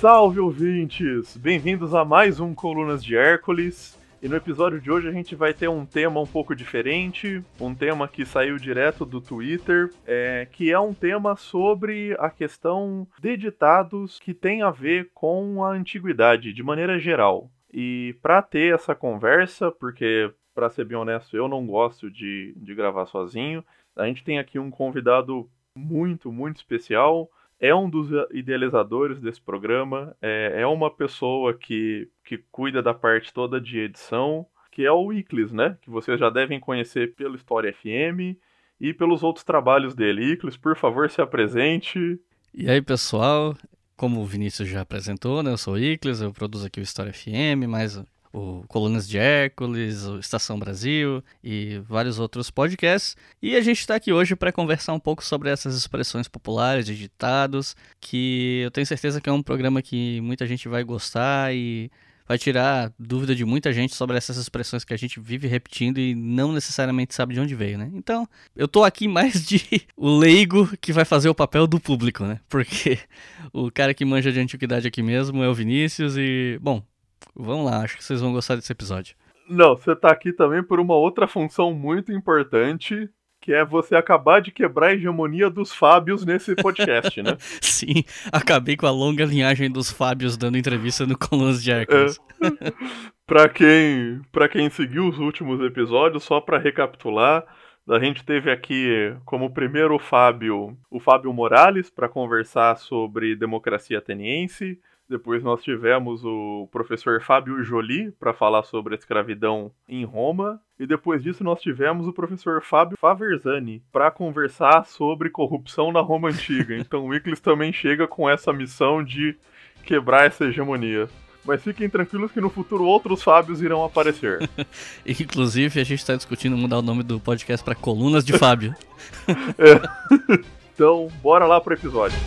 Salve ouvintes! Bem-vindos a mais um Colunas de Hércules. E no episódio de hoje a gente vai ter um tema um pouco diferente, um tema que saiu direto do Twitter, é, que é um tema sobre a questão de ditados que tem a ver com a antiguidade, de maneira geral. E para ter essa conversa, porque, para ser bem honesto, eu não gosto de, de gravar sozinho, a gente tem aqui um convidado muito, muito especial é um dos idealizadores desse programa, é, é uma pessoa que, que cuida da parte toda de edição, que é o Iclis, né? Que vocês já devem conhecer pelo História FM e pelos outros trabalhos dele. Iclis, por favor, se apresente. E aí, pessoal? Como o Vinícius já apresentou, né? Eu sou o Iclis, eu produzo aqui o História FM, mas o Colunas de Hércules, o Estação Brasil e vários outros podcasts. E a gente está aqui hoje para conversar um pouco sobre essas expressões populares e ditados, que eu tenho certeza que é um programa que muita gente vai gostar e vai tirar dúvida de muita gente sobre essas expressões que a gente vive repetindo e não necessariamente sabe de onde veio, né? Então, eu tô aqui mais de o leigo que vai fazer o papel do público, né? Porque o cara que manja de antiguidade aqui mesmo é o Vinícius e, bom, Vamos lá, acho que vocês vão gostar desse episódio. Não, você tá aqui também por uma outra função muito importante, que é você acabar de quebrar a hegemonia dos Fábios nesse podcast, né? Sim, acabei com a longa linhagem dos Fábios dando entrevista no Colunas de Hércules. É. pra, quem, pra quem seguiu os últimos episódios, só pra recapitular, a gente teve aqui como primeiro Fábio, o Fábio Morales, para conversar sobre democracia ateniense. Depois nós tivemos o professor Fábio Joly para falar sobre a escravidão em Roma. E depois disso nós tivemos o professor Fábio Faverzani para conversar sobre corrupção na Roma Antiga. Então o Wickles também chega com essa missão de quebrar essa hegemonia. Mas fiquem tranquilos que no futuro outros Fábios irão aparecer. Inclusive, a gente está discutindo mudar o nome do podcast para Colunas de Fábio. é. Então, bora lá pro episódio.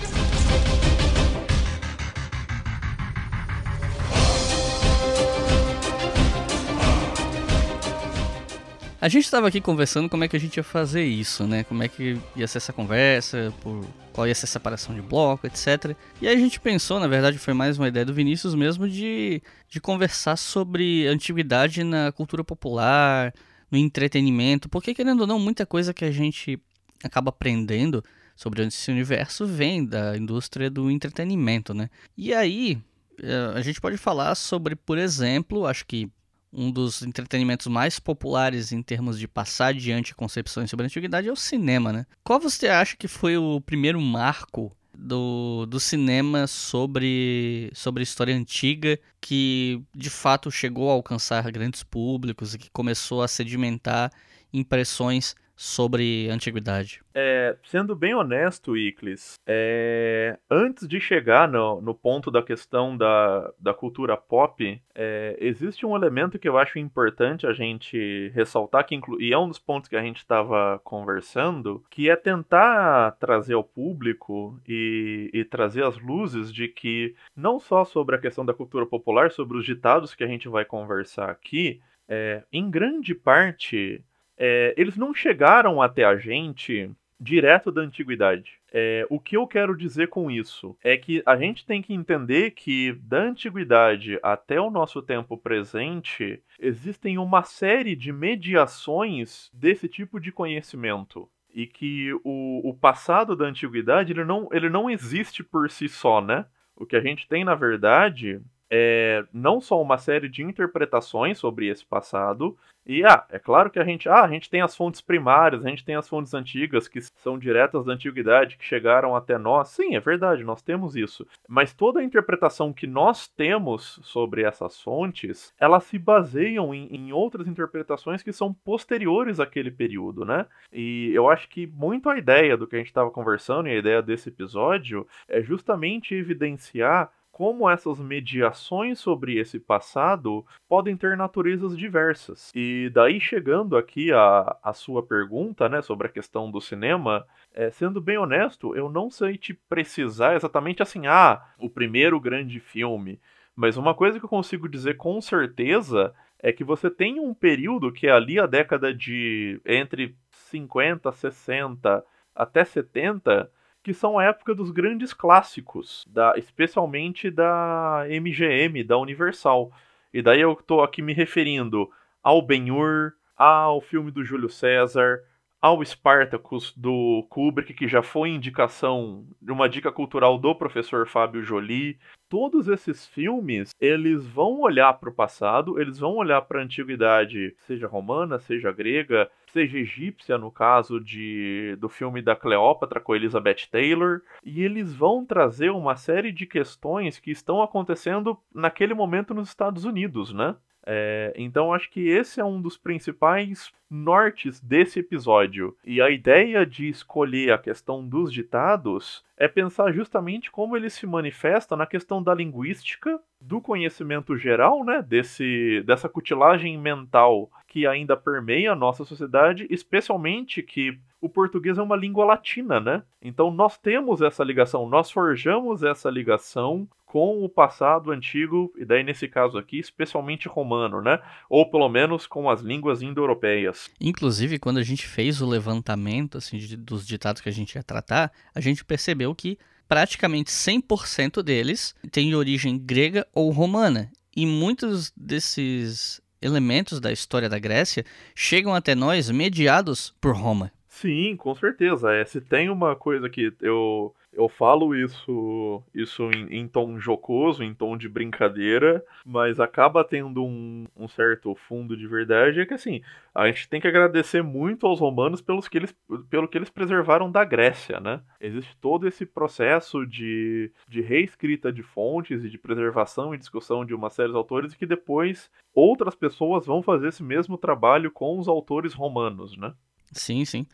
A gente estava aqui conversando como é que a gente ia fazer isso, né? Como é que ia ser essa conversa, por qual ia ser a separação de bloco, etc. E aí a gente pensou, na verdade foi mais uma ideia do Vinícius mesmo, de, de conversar sobre antiguidade na cultura popular, no entretenimento, porque querendo ou não, muita coisa que a gente acaba aprendendo sobre esse universo vem da indústria do entretenimento, né? E aí eh, a gente pode falar sobre, por exemplo, acho que um dos entretenimentos mais populares em termos de passar adiante concepções sobre a antiguidade é o cinema, né? Qual você acha que foi o primeiro marco do, do cinema sobre, sobre história antiga que de fato chegou a alcançar grandes públicos e que começou a sedimentar impressões sobre antiguidade? É, sendo bem honesto, Iclis, é, antes de chegar no, no, ponto da questão da, da cultura pop, é, existe um elemento que eu acho importante a gente ressaltar, que inclu, e é um dos pontos que a gente estava conversando, que é tentar trazer ao público e, e trazer as luzes de que não só sobre a questão da cultura popular, sobre os ditados que a gente vai conversar aqui, é, em grande parte é, eles não chegaram até a gente direto da antiguidade. É, o que eu quero dizer com isso é que a gente tem que entender que da antiguidade até o nosso tempo presente existem uma série de mediações desse tipo de conhecimento e que o, o passado da antiguidade ele não, ele não existe por si só, né? O que a gente tem na verdade é não só uma série de interpretações sobre esse passado, e ah, é claro que a gente, ah, a gente tem as fontes primárias, a gente tem as fontes antigas que são diretas da antiguidade, que chegaram até nós. Sim, é verdade, nós temos isso. Mas toda a interpretação que nós temos sobre essas fontes, elas se baseiam em, em outras interpretações que são posteriores àquele período, né? E eu acho que muito a ideia do que a gente estava conversando e a ideia desse episódio é justamente evidenciar como essas mediações sobre esse passado podem ter naturezas diversas. E daí chegando aqui a, a sua pergunta, né, sobre a questão do cinema, é, sendo bem honesto, eu não sei te precisar exatamente assim, ah, o primeiro grande filme. Mas uma coisa que eu consigo dizer com certeza é que você tem um período que é ali a década de entre 50, 60 até 70 que são a época dos grandes clássicos, da, especialmente da MGM, da Universal. E daí eu estou aqui me referindo ao Ben-Hur, ao filme do Júlio César, ao Spartacus do Kubrick, que já foi indicação de uma dica cultural do professor Fábio Joly. Todos esses filmes, eles vão olhar para o passado, eles vão olhar para a antiguidade, seja romana, seja grega, seja egípcia, no caso de do filme da Cleópatra com Elizabeth Taylor, e eles vão trazer uma série de questões que estão acontecendo naquele momento nos Estados Unidos, né? É, então acho que esse é um dos principais nortes desse episódio. E a ideia de escolher a questão dos ditados é pensar justamente como ele se manifesta na questão da linguística, do conhecimento geral, né, desse dessa cutilagem mental que ainda permeia a nossa sociedade, especialmente que o português é uma língua latina, né? Então nós temos essa ligação, nós forjamos essa ligação com o passado antigo, e daí nesse caso aqui, especialmente romano, né? Ou pelo menos com as línguas indo-europeias. Inclusive, quando a gente fez o levantamento assim, de, dos ditados que a gente ia tratar, a gente percebeu que praticamente 100% deles têm origem grega ou romana. E muitos desses elementos da história da Grécia chegam até nós mediados por Roma. Sim, com certeza. É, se tem uma coisa que eu eu falo isso, isso em, em, tom jocoso, em tom de brincadeira, mas acaba tendo um, um, certo fundo de verdade. É que assim, a gente tem que agradecer muito aos romanos pelos que eles, pelo que eles preservaram da Grécia, né? Existe todo esse processo de, de reescrita de fontes e de preservação e discussão de uma série de autores que depois outras pessoas vão fazer esse mesmo trabalho com os autores romanos, né? Sim, sim.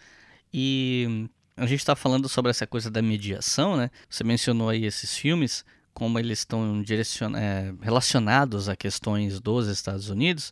E a gente está falando sobre essa coisa da mediação, né? Você mencionou aí esses filmes, como eles estão é, relacionados a questões dos Estados Unidos.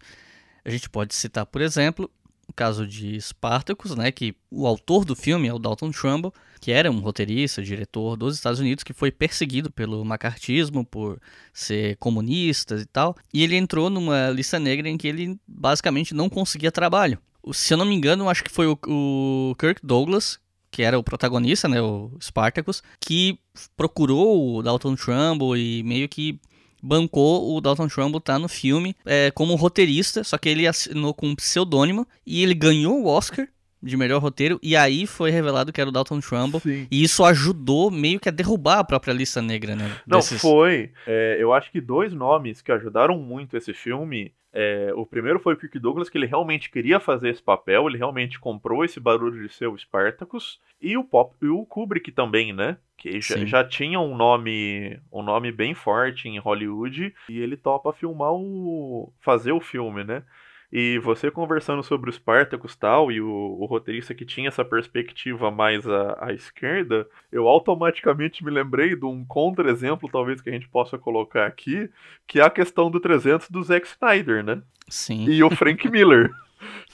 A gente pode citar, por exemplo, o caso de Spartacus, né, que o autor do filme é o Dalton Trumbull, que era um roteirista, diretor dos Estados Unidos, que foi perseguido pelo macartismo por ser comunista e tal, e ele entrou numa lista negra em que ele basicamente não conseguia trabalho. Se eu não me engano, acho que foi o Kirk Douglas que era o protagonista, né, o Spartacus, que procurou o Dalton Trumbull e meio que bancou o Dalton Trumbull tá no filme é, como roteirista, só que ele assinou com um pseudônimo e ele ganhou o Oscar de melhor roteiro e aí foi revelado que era o Dalton Trumbull Sim. e isso ajudou meio que a derrubar a própria lista negra, né? Não, desses... foi. É, eu acho que dois nomes que ajudaram muito esse filme é, o primeiro foi o Kirk Douglas, que ele realmente queria fazer esse papel, ele realmente comprou esse barulho de ser o Spartacus. E o, Pop, e o Kubrick também, né? Que já, já, tinha um nome um nome bem forte em Hollywood. E ele topa filmar o. fazer o filme, né? E você conversando sobre o Spartacus tal, e o, o roteirista que tinha essa perspectiva mais à, à, esquerda, eu automaticamente me lembrei de um contra-exemplo, talvez, que a gente possa colocar aqui, que é a questão do 300 do Zack Snyder, né? Sim. E o Frank Miller.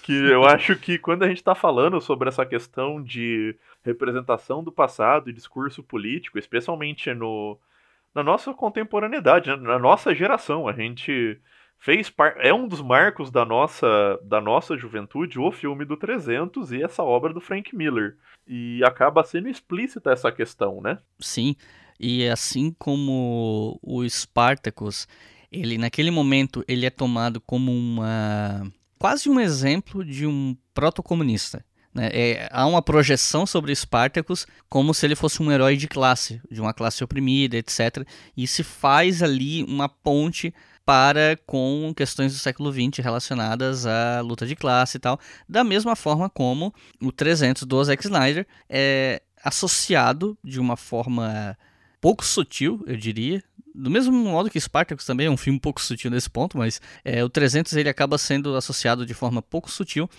que eu acho que quando a gente está falando sobre essa questão de representação do passado e discurso político, especialmente no, na nossa contemporaneidade, né? na nossa geração, a gente fez par... é um dos marcos da nossa da nossa juventude o filme do 300 e essa obra do Frank Miller e acaba sendo explícita essa questão, né? Sim. E assim como o Spartacus, ele naquele momento ele é tomado como uma quase um exemplo de um protocomunista. Né? É, há uma projeção sobre Spartacus como se ele fosse um herói de classe, de uma classe oprimida, etc. E se faz ali uma ponte para com questões do século XX relacionadas à luta de classe e tal, da mesma forma como o 300 do Zack Snyder é associado de uma forma pouco sutil, eu diria, do mesmo modo que Spartacus também é um filme pouco sutil nesse ponto, mas é, o 300 ele acaba sendo associado de forma pouco sutil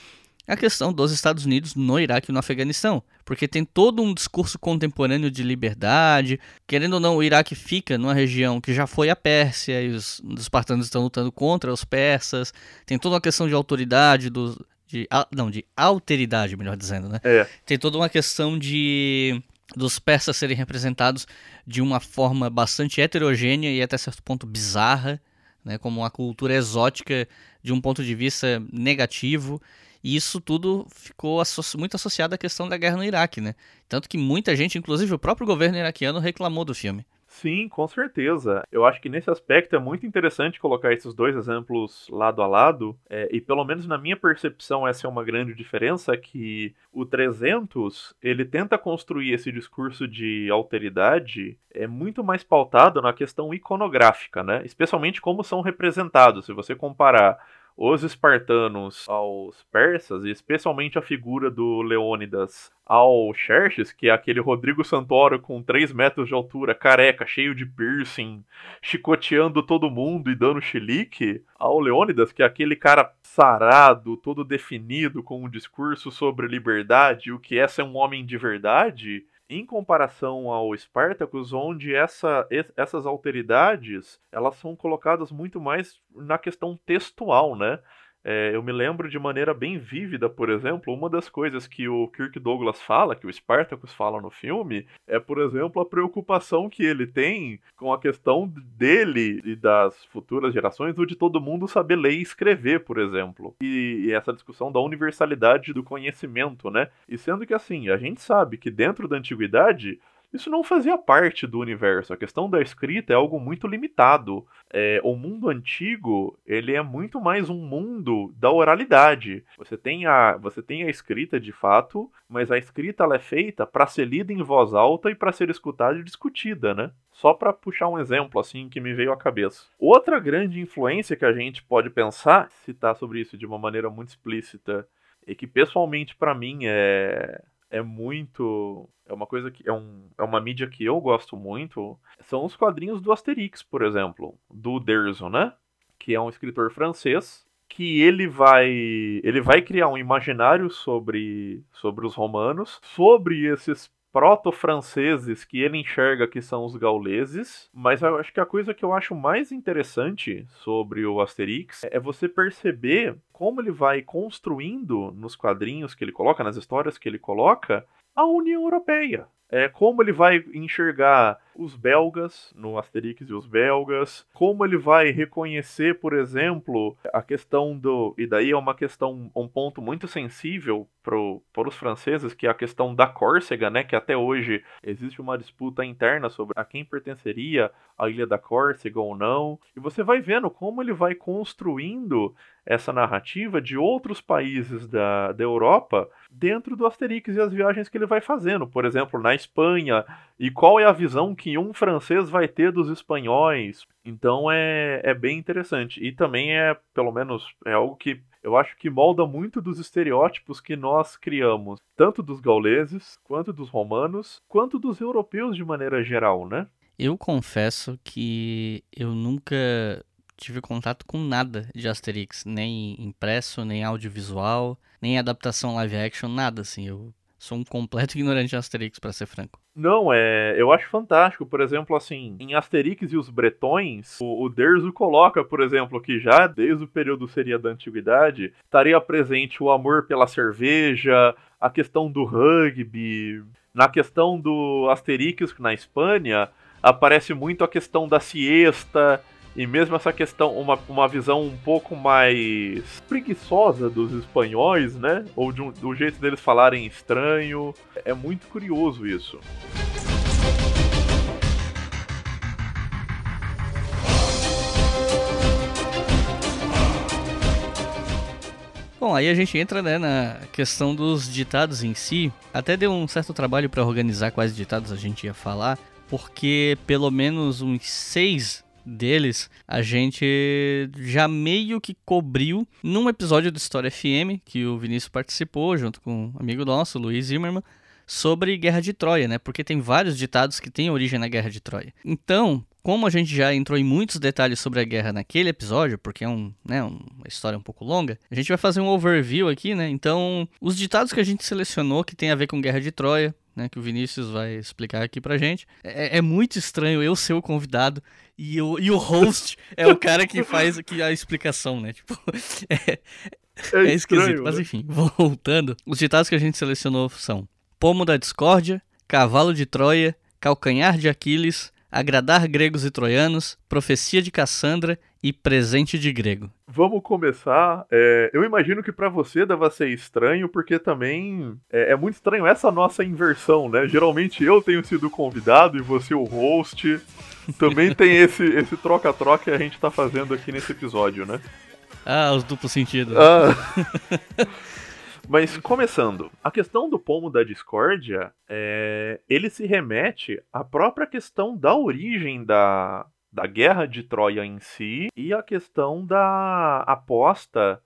a questão dos Estados Unidos no Iraque e no Afeganistão, porque tem todo um discurso contemporâneo de liberdade. Querendo ou não, o Iraque fica numa região que já foi a Pérsia e os, os espartanos estão lutando contra os persas. Tem toda uma questão de autoridade, de, não, de alteridade, melhor dizendo, né? É. Tem toda uma questão de dos persas serem representados de uma forma bastante heterogênea e até certo ponto bizarra, né, como uma cultura exótica de um ponto de vista negativo E isso tudo ficou muito associado à questão da guerra no Iraque, né? Tanto que muita gente, inclusive o próprio governo iraquiano, reclamou do filme. Sim, com certeza. Eu acho que nesse aspecto é muito interessante colocar esses dois exemplos lado a lado, é, e pelo menos na minha percepção essa é uma grande diferença, que o 300, ele tenta construir esse discurso de alteridade é muito mais pautado na questão iconográfica, né? Especialmente como são representados. Se você comparar os espartanos aos persas, e especialmente a figura do Leônidas ao Xerxes, que é aquele Rodrigo Santoro com 3 metros de altura, careca, cheio de piercing, chicoteando todo mundo e dando chilique, ao Leônidas, que é aquele cara sarado, todo definido, com um discurso sobre liberdade, o que é ser um homem de verdade, em comparação ao Spartacus, onde essa, essas alteridades elas são colocadas muito mais na questão textual, né? É, eu me lembro de maneira bem vívida, por exemplo, uma das coisas que o Kirk Douglas fala, que o Spartacus fala no filme, é, por exemplo, a preocupação que ele tem com a questão dele e das futuras gerações, ou de todo mundo saber ler e escrever, por exemplo. E, e essa discussão da universalidade do conhecimento, né? E sendo que assim, a gente sabe que dentro da antiguidade isso não fazia parte do universo. A questão da escrita é algo muito limitado. É, o mundo antigo ele é muito mais um mundo da oralidade. Você tem a, você tem a escrita de fato, mas a escrita ela é feita para ser lida em voz alta e para ser escutada e discutida, né? Só para puxar um exemplo assim que me veio à cabeça. Outra grande influência que a gente pode pensar, citar sobre isso de uma maneira muito explícita, e que pessoalmente para mim é é muito. É uma coisa que. É, um, é uma mídia que eu gosto muito. São os quadrinhos do Asterix, por exemplo. Do Derzo, né? Que é um escritor francês. Que ele vai. Ele vai criar um imaginário sobre, sobre os romanos, sobre esses proto-franceses que ele enxerga que são os gauleses, mas eu acho que a coisa que eu acho mais interessante sobre o Asterix é você perceber como ele vai construindo nos quadrinhos que ele coloca, nas histórias que ele coloca, a União Europeia. É, como ele vai enxergar os belgas no Asterix e os belgas, como ele vai reconhecer, por exemplo, a questão do. E daí é uma questão, um ponto muito sensível para os franceses, que é a questão da Córcega, né? Que até hoje existe uma disputa interna sobre a quem pertenceria a ilha da Córcega ou não. E você vai vendo como ele vai construindo essa narrativa de outros países da, da Europa dentro do Asterix e as viagens que ele vai fazendo, por exemplo, na Espanha, e qual é a visão que um francês vai ter dos espanhóis. Então é, é bem interessante. E também é, pelo menos, é algo que eu acho que molda muito dos estereótipos que nós criamos, tanto dos gauleses, quanto dos romanos, quanto dos europeus de maneira geral, né? Eu confesso que eu nunca tive contato com nada de Asterix, nem impresso, nem audiovisual, nem adaptação live action, nada assim. Eu sou um completo ignorante de Asterix, para ser franco. Não, é, eu acho fantástico, por exemplo, assim, em Asterix e os Bretões, o, o Derzo coloca, por exemplo, que já desde o período seria da antiguidade, estaria presente o amor pela cerveja, a questão do rugby, na questão do Asterix na Espanha, aparece muito a questão da siesta, e mesmo essa questão, uma, uma visão um pouco mais preguiçosa dos espanhóis, né? Ou de um, do jeito deles falarem estranho. É muito curioso isso. Bom, aí a gente entra né, na questão dos ditados em si. Até deu um certo trabalho para organizar quais ditados a gente ia falar, porque pelo menos uns seis deles, a gente já meio que cobriu num episódio do História FM, que o Vinícius participou, junto com um amigo nosso, Luiz Zimmermann, sobre Guerra de Troia, né? Porque tem vários ditados que têm origem na Guerra de Troia. Então, como a gente já entrou em muitos detalhes sobre a guerra naquele episódio, porque é um, né, uma história um pouco longa, a gente vai fazer um overview aqui, né? Então, os ditados que a gente selecionou que tem a ver com Guerra de Troia, né, que o Vinícius vai explicar aqui pra gente. É, é muito estranho eu ser o convidado e o, e o host é o cara que faz aqui a explicação, né? Tipo, é, é, é esquisito. Mas né? enfim, voltando. Os ditados que a gente selecionou são Pomo da Discórdia, Cavalo de Troia, Calcanhar de Aquiles, agradar gregos e troianos, profecia de Cassandra e presente de grego. Vamos começar. É, eu imagino que para você deva ser estranho, porque também é, é, muito estranho essa nossa inversão, né? Geralmente eu tenho sido convidado e você o host. Também tem esse esse troca-troca que a gente tá fazendo aqui nesse episódio, né? Ah, os duplos sentidos. Ah. Mas começando, a questão do pomo da discórdia, é, ele se remete à própria questão da origem da, da guerra de Troia em si e a questão da aposta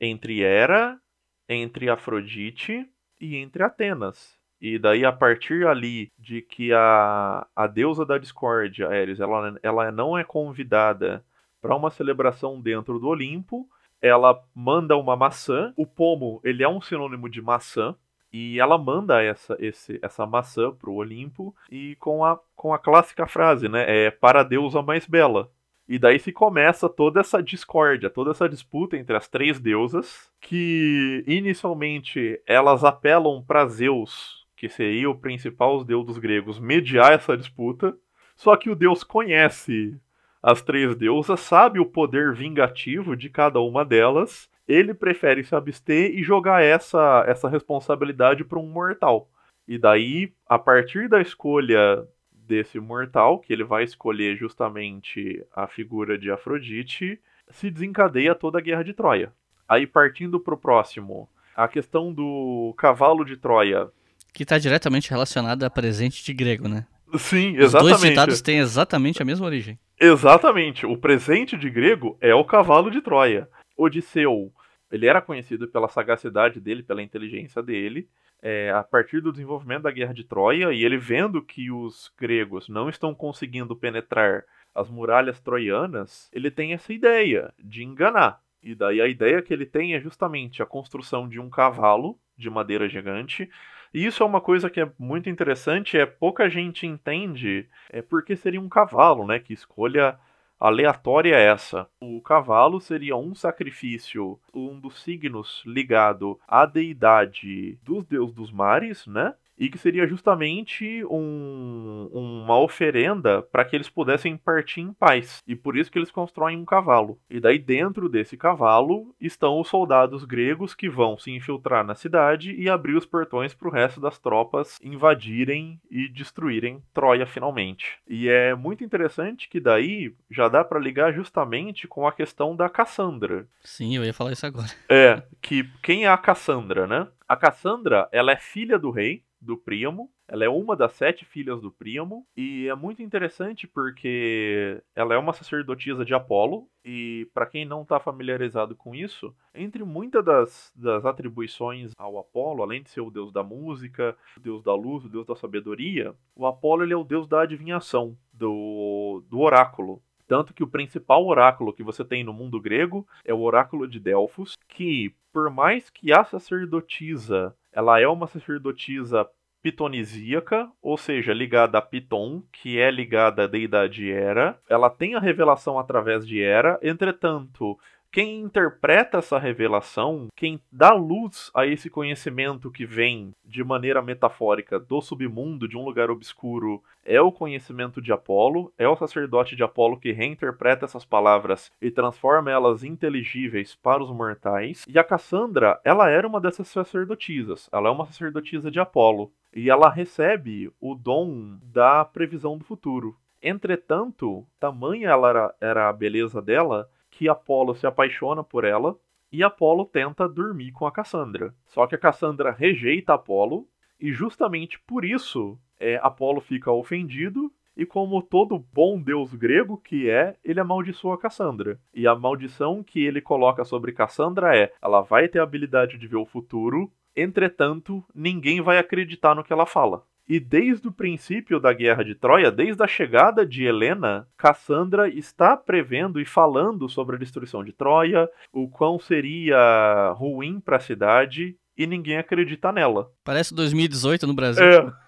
entre Hera, entre Afrodite e entre Atenas. E daí, a partir ali de que a, a deusa da discórdia, Ares, ela, ela não é convidada para uma celebração dentro do Olimpo, ela manda uma maçã. O pomo, ele é um sinônimo de maçã. E ela manda essa, esse, essa maçã pro Olimpo e com a, com a clássica frase, né? É para a deusa mais bela. E daí se começa toda essa discórdia, toda essa disputa entre as três deusas, que inicialmente elas apelam para Zeus, que seria o principal deus dos gregos, mediar essa disputa. Só que o deus conhece as três deusas, sabe o poder vingativo de cada uma delas, ele prefere se abster e jogar essa, essa responsabilidade para um mortal. E daí, a partir da escolha desse mortal, que ele vai escolher justamente a figura de Afrodite, se desencadeia toda a guerra de Troia. Aí, partindo para o próximo, a questão do cavalo de Troia. Que está diretamente relacionada a presente de grego, né? Sim, exatamente. Os dois citados têm exatamente a mesma origem. Exatamente. O presente de grego é o cavalo de Troia. Odisseu, ele era conhecido pela sagacidade dele, pela inteligência dele. É, a partir do desenvolvimento da guerra de Troia, e ele vendo que os gregos não estão conseguindo penetrar as muralhas troianas, ele tem essa ideia de enganar. E daí a ideia que ele tem é justamente a construção de um cavalo de madeira gigante e isso é uma coisa que é muito interessante, é pouca gente entende é porque seria um cavalo, né? Que escolha aleatória é essa. O cavalo seria um sacrifício, um dos signos ligado à deidade dos deuses dos mares, né? E que seria justamente um, uma oferenda para que eles pudessem partir em paz. E por isso que eles constroem um cavalo. E daí dentro desse cavalo estão os soldados gregos que vão se infiltrar na cidade e abrir os portões para o resto das tropas invadirem e destruírem Troia finalmente. E é muito interessante que daí já dá para ligar justamente com a questão da Cassandra. Sim, eu ia falar isso agora. É, que quem é a Cassandra, né? A Cassandra, ela é filha do rei, do Príamo. Ela é uma das sete filhas do Príamo e é muito interessante porque ela é uma sacerdotisa de Apolo e para quem não está familiarizado com isso, entre muitas das, das atribuições ao Apolo, além de ser o deus da música, o deus da luz, o deus da sabedoria, o Apolo ele é o deus da adivinhação, do, do oráculo. Tanto que o principal oráculo que você tem no mundo grego é o oráculo de Delfos, que por mais que a sacerdotisa ela é uma sacerdotisa pitonisíaca, ou seja, ligada a Piton, que é ligada à deidade Hera. Ela tem a revelação através de Hera, entretanto, quem interpreta essa revelação, quem dá luz a esse conhecimento que vem de maneira metafórica do submundo, de um lugar obscuro, é o conhecimento de Apolo, é o sacerdote de Apolo que reinterpreta essas palavras e transforma elas inteligíveis para os mortais. E a Cassandra, ela era uma dessas sacerdotisas, ela é uma sacerdotisa de Apolo. E ela recebe o dom da previsão do futuro. Entretanto, tamanha ela era, era a beleza dela que Apolo se apaixona por ela e Apolo tenta dormir com a Cassandra. Só que a Cassandra rejeita Apolo e justamente por isso é, Apolo fica ofendido e como todo bom deus grego que é, ele amaldiçoa Cassandra. E a maldição que ele coloca sobre Cassandra é: ela vai ter a habilidade de ver o futuro, entretanto, ninguém vai acreditar no que ela fala. E desde o princípio da guerra de Troia, desde a chegada de Helena, Cassandra está prevendo e falando sobre a destruição de Troia, o quão seria ruim para a cidade, e ninguém acredita nela. Parece 2018 no Brasil. É.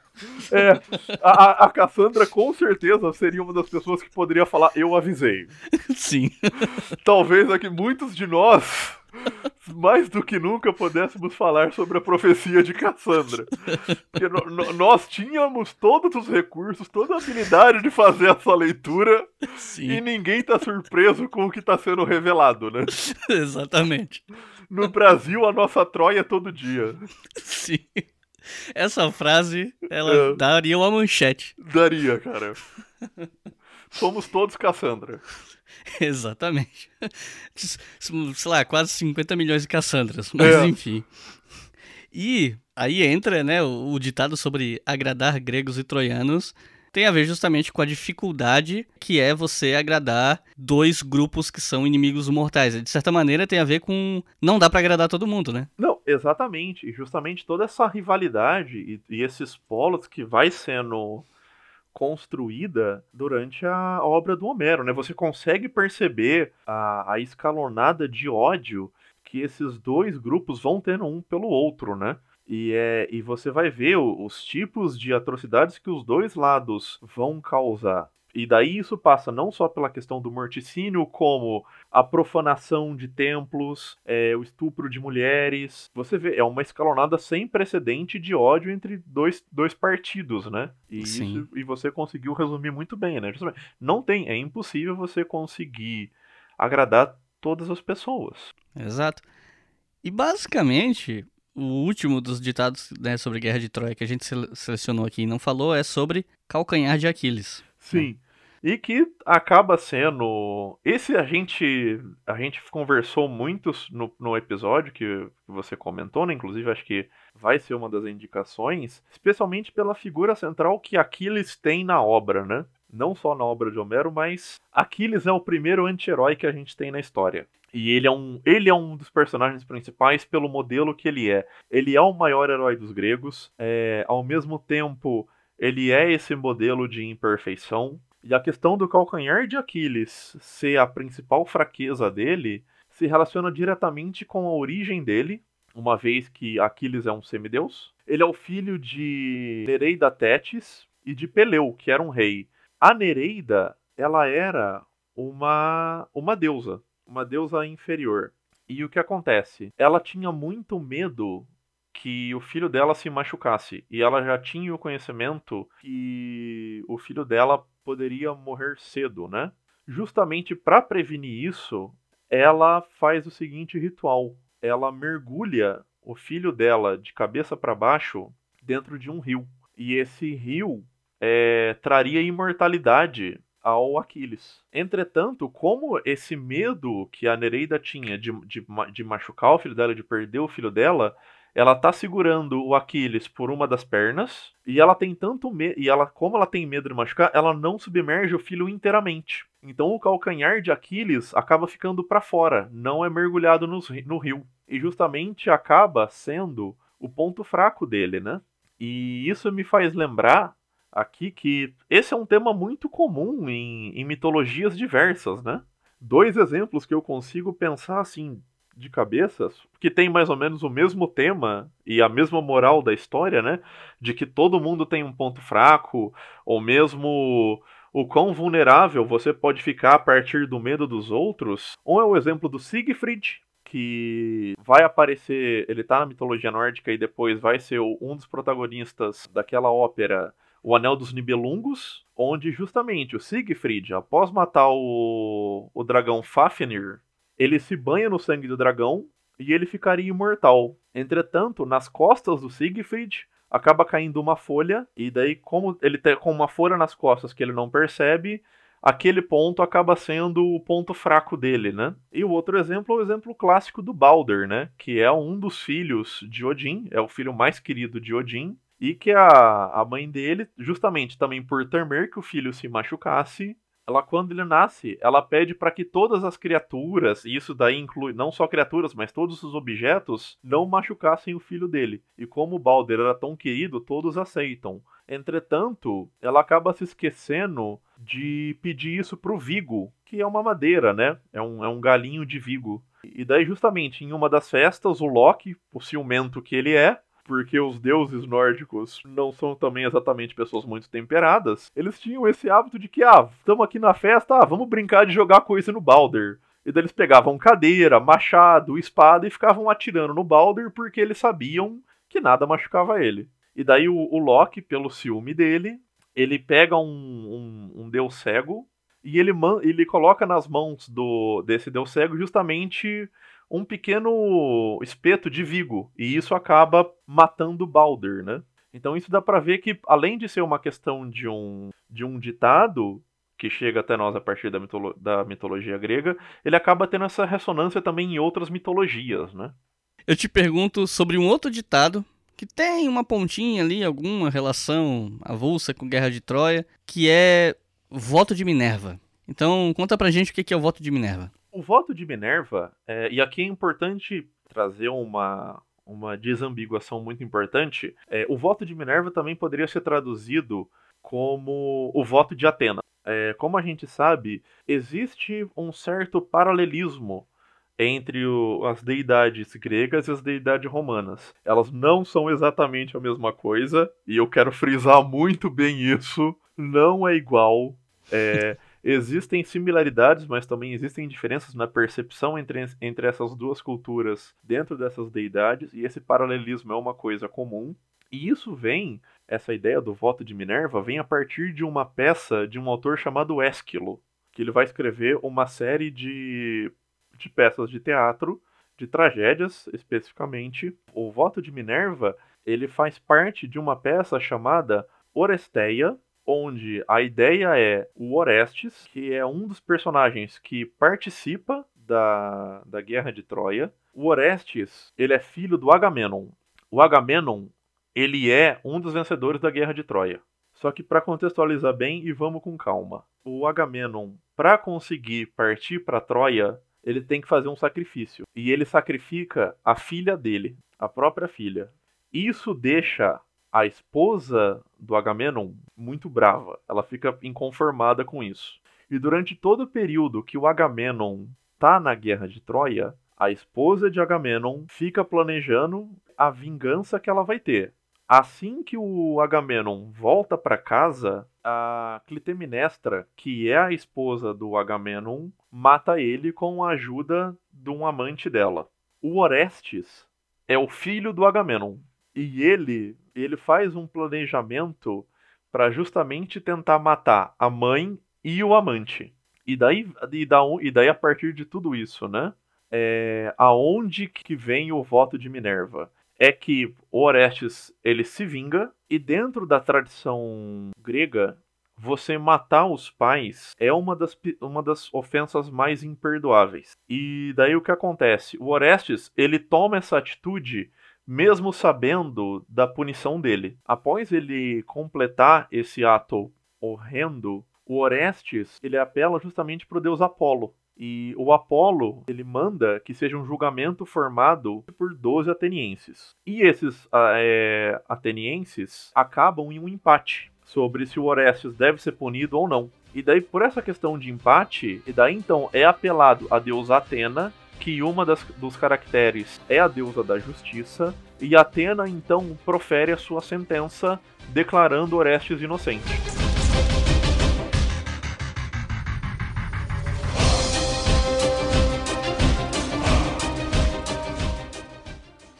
É, a, a Cassandra com certeza seria uma das pessoas que poderia falar: Eu avisei. Sim. Talvez aqui muitos de nós mais do que nunca pudéssemos falar sobre a profecia de Cassandra. Porque no, no, nós tínhamos todos os recursos, toda a habilidade de fazer essa leitura Sim. e ninguém tá surpreso com o que tá sendo revelado, né? Exatamente. No Brasil, a nossa Troia é todo dia. Sim. Essa frase, ela é. daria uma manchete. Daria, cara. Somos todos Cassandra. Exatamente. Sei lá, quase 50 milhões de Cassandras, mas é. enfim. E aí entra, né, o, o ditado sobre agradar gregos e troianos tem a ver justamente com a dificuldade que é você agradar dois grupos que são inimigos mortais. De certa maneira, tem a ver com. Não dá para agradar todo mundo, né? Não, exatamente. E justamente toda essa rivalidade e, e esses polos que vai sendo construída durante a obra do Homero, né? Você consegue perceber a, a escalonada de ódio que esses dois grupos vão tendo um pelo outro, né? E, é, e você vai ver os tipos de atrocidades que os dois lados vão causar. E daí isso passa não só pela questão do morticínio, como a profanação de templos, é, o estupro de mulheres. Você vê, é uma escalonada sem precedente de ódio entre dois, dois partidos, né? E, isso, e você conseguiu resumir muito bem, né? Justamente, não tem, é impossível você conseguir agradar todas as pessoas. Exato. E basicamente, o último dos ditados né, sobre Guerra de Troia que a gente selecionou aqui e não falou é sobre calcanhar de Aquiles. Sim. E que acaba sendo. Esse a gente a gente conversou muito no, no episódio que você comentou, né? Inclusive, acho que vai ser uma das indicações, especialmente pela figura central que Aquiles tem na obra, né? Não só na obra de Homero, mas Aquiles é o primeiro anti-herói que a gente tem na história. E ele é, um, ele é um dos personagens principais pelo modelo que ele é. Ele é o maior herói dos gregos, é, ao mesmo tempo, ele é esse modelo de imperfeição, e a questão do calcanhar de Aquiles ser a principal fraqueza dele se relaciona diretamente com a origem dele, uma vez que Aquiles é um semideus. Ele é o filho de Nereida Tétis e de Peleu, que era um rei. A Nereida, ela era uma uma deusa, uma deusa inferior. E o que acontece? Ela tinha muito medo que o filho dela se machucasse. E ela já tinha o conhecimento que o filho dela poderia morrer cedo, né? Justamente para prevenir isso, ela faz o seguinte ritual: ela mergulha o filho dela de cabeça para baixo dentro de um rio. E esse rio é, traria imortalidade ao Aquiles. Entretanto, como esse medo que a Nereida tinha de, de, de machucar o filho dela, de perder o filho dela, ela tá segurando o Aquiles por uma das pernas e ela tem tanto medo e ela como ela tem medo de machucar, ela não submerge o filho inteiramente. Então o calcanhar de Aquiles acaba ficando para fora, não é mergulhado no, no rio e justamente acaba sendo o ponto fraco dele, né? E isso me faz lembrar aqui que esse é um tema muito comum em, em mitologias diversas, né? Dois exemplos que eu consigo pensar assim de cabeça, que tem mais ou menos o mesmo tema e a mesma moral da história, né? De que todo mundo tem um ponto fraco, ou mesmo o quão vulnerável você pode ficar a partir do medo dos outros. Um é o exemplo do Siegfried, que vai aparecer, ele tá na mitologia nórdica e depois vai ser um dos protagonistas daquela ópera O Anel dos Nibelungos, onde justamente o Siegfried, após matar o, o dragão Fafnir, ele se banha no sangue do dragão e ele ficaria imortal. Entretanto, nas costas do Siegfried acaba caindo uma folha, e daí, como ele tem com uma folha nas costas que ele não percebe, aquele ponto acaba sendo o ponto fraco dele, né? E o outro exemplo é o exemplo clássico do Balder, né? Que é um dos filhos de Odin, é o filho mais querido de Odin, e que a, a mãe dele, justamente também por temer que o filho se machucasse, ela quando ele nasce, ela pede para que todas as criaturas, e isso daí inclui não só criaturas, mas todos os objetos, não machucassem o filho dele. E como Balder era tão querido, todos aceitam. Entretanto, ela acaba se esquecendo de pedir isso pro Vigo, que é uma madeira, né? É um, é um galinho de Vigo. E daí, justamente, em uma das festas, o Loki, o ciumento que ele é, porque os deuses nórdicos não são também exatamente pessoas muito temperadas, eles tinham esse hábito de que, ah, estamos aqui na festa, ah, vamos brincar de jogar coisa no Balder. E daí eles pegavam cadeira, machado, espada e ficavam atirando no Balder porque eles sabiam que nada machucava ele. E daí o, o Loki, pelo ciúme dele, ele pega um, um, um deus cego e ele, ele coloca nas mãos do desse deus cego justamente um pequeno espeto de Vigo. E isso acaba matando Balder, né? Então isso dá para ver que, além de ser uma questão de um, de um ditado que chega até nós a partir da, mitolo da mitologia grega, ele acaba tendo essa ressonância também em outras mitologias, né? Eu te pergunto sobre um outro ditado que tem uma pontinha ali, alguma relação avulsa com Guerra de Troia, que é voto de Minerva. Então, conta pra gente o que é o voto de Minerva. O voto de Minerva, é, e aqui é importante trazer uma, uma desambiguação muito importante, é, o voto de Minerva também poderia ser traduzido como o voto de Atena. É, como a gente sabe, existe um certo paralelismo entre o, as deidades gregas e as deidades romanas. Elas não são exatamente a mesma coisa, e eu quero frisar muito bem isso. Não é igual. É, existem similaridades, mas também existem diferenças na percepção entre, entre essas duas culturas dentro dessas deidades, e esse paralelismo é uma coisa comum. E isso vem, essa ideia do voto de Minerva, vem a partir de uma peça de um autor chamado Ésquilo, que ele vai escrever uma série de de peças de teatro, de tragédias especificamente. O voto de Minerva ele faz parte de uma peça chamada Oresteia, onde a ideia é o Orestes, que é um dos personagens que participa da, da Guerra de Troia. O Orestes, ele é filho do Agamenon. O Agamenon, ele é um dos vencedores da Guerra de Troia. Só que para contextualizar bem e vamos com calma. O Agamenon, para conseguir partir para Troia, ele tem que fazer um sacrifício. E ele sacrifica a filha dele, a própria filha. Isso deixa a esposa do Agamenon muito brava. Ela fica inconformada com isso. E durante todo o período que o Agamenon tá na guerra de Troia, a esposa de Agamenon fica planejando a vingança que ela vai ter. Assim que o Agamenon volta para casa, a Clitemnestra, que é a esposa do Agamenon, mata ele com a ajuda de um amante dela. O Orestes é o filho do Agamenon e ele ele faz um planejamento para justamente tentar matar a mãe e o amante. E daí, e, da, e daí a partir de tudo isso, né? É, aonde que vem o voto de Minerva? é que Orestes ele se vinga e dentro da tradição grega você matar os pais é uma das, uma das ofensas mais imperdoáveis. E daí o que acontece? O Orestes ele toma essa atitude mesmo sabendo da punição dele. Após ele completar esse ato horrendo, o Orestes ele apela justamente para o deus Apolo. E o Apolo, ele manda que seja um julgamento formado por 12 atenienses. E esses é, atenienses acabam em um empate sobre se o Orestes deve ser punido ou não. E daí, por essa questão de empate, e daí então é apelado a deusa Atena, que uma das, dos caracteres é a deusa da justiça, e Atena então profere a sua sentença declarando Orestes inocente.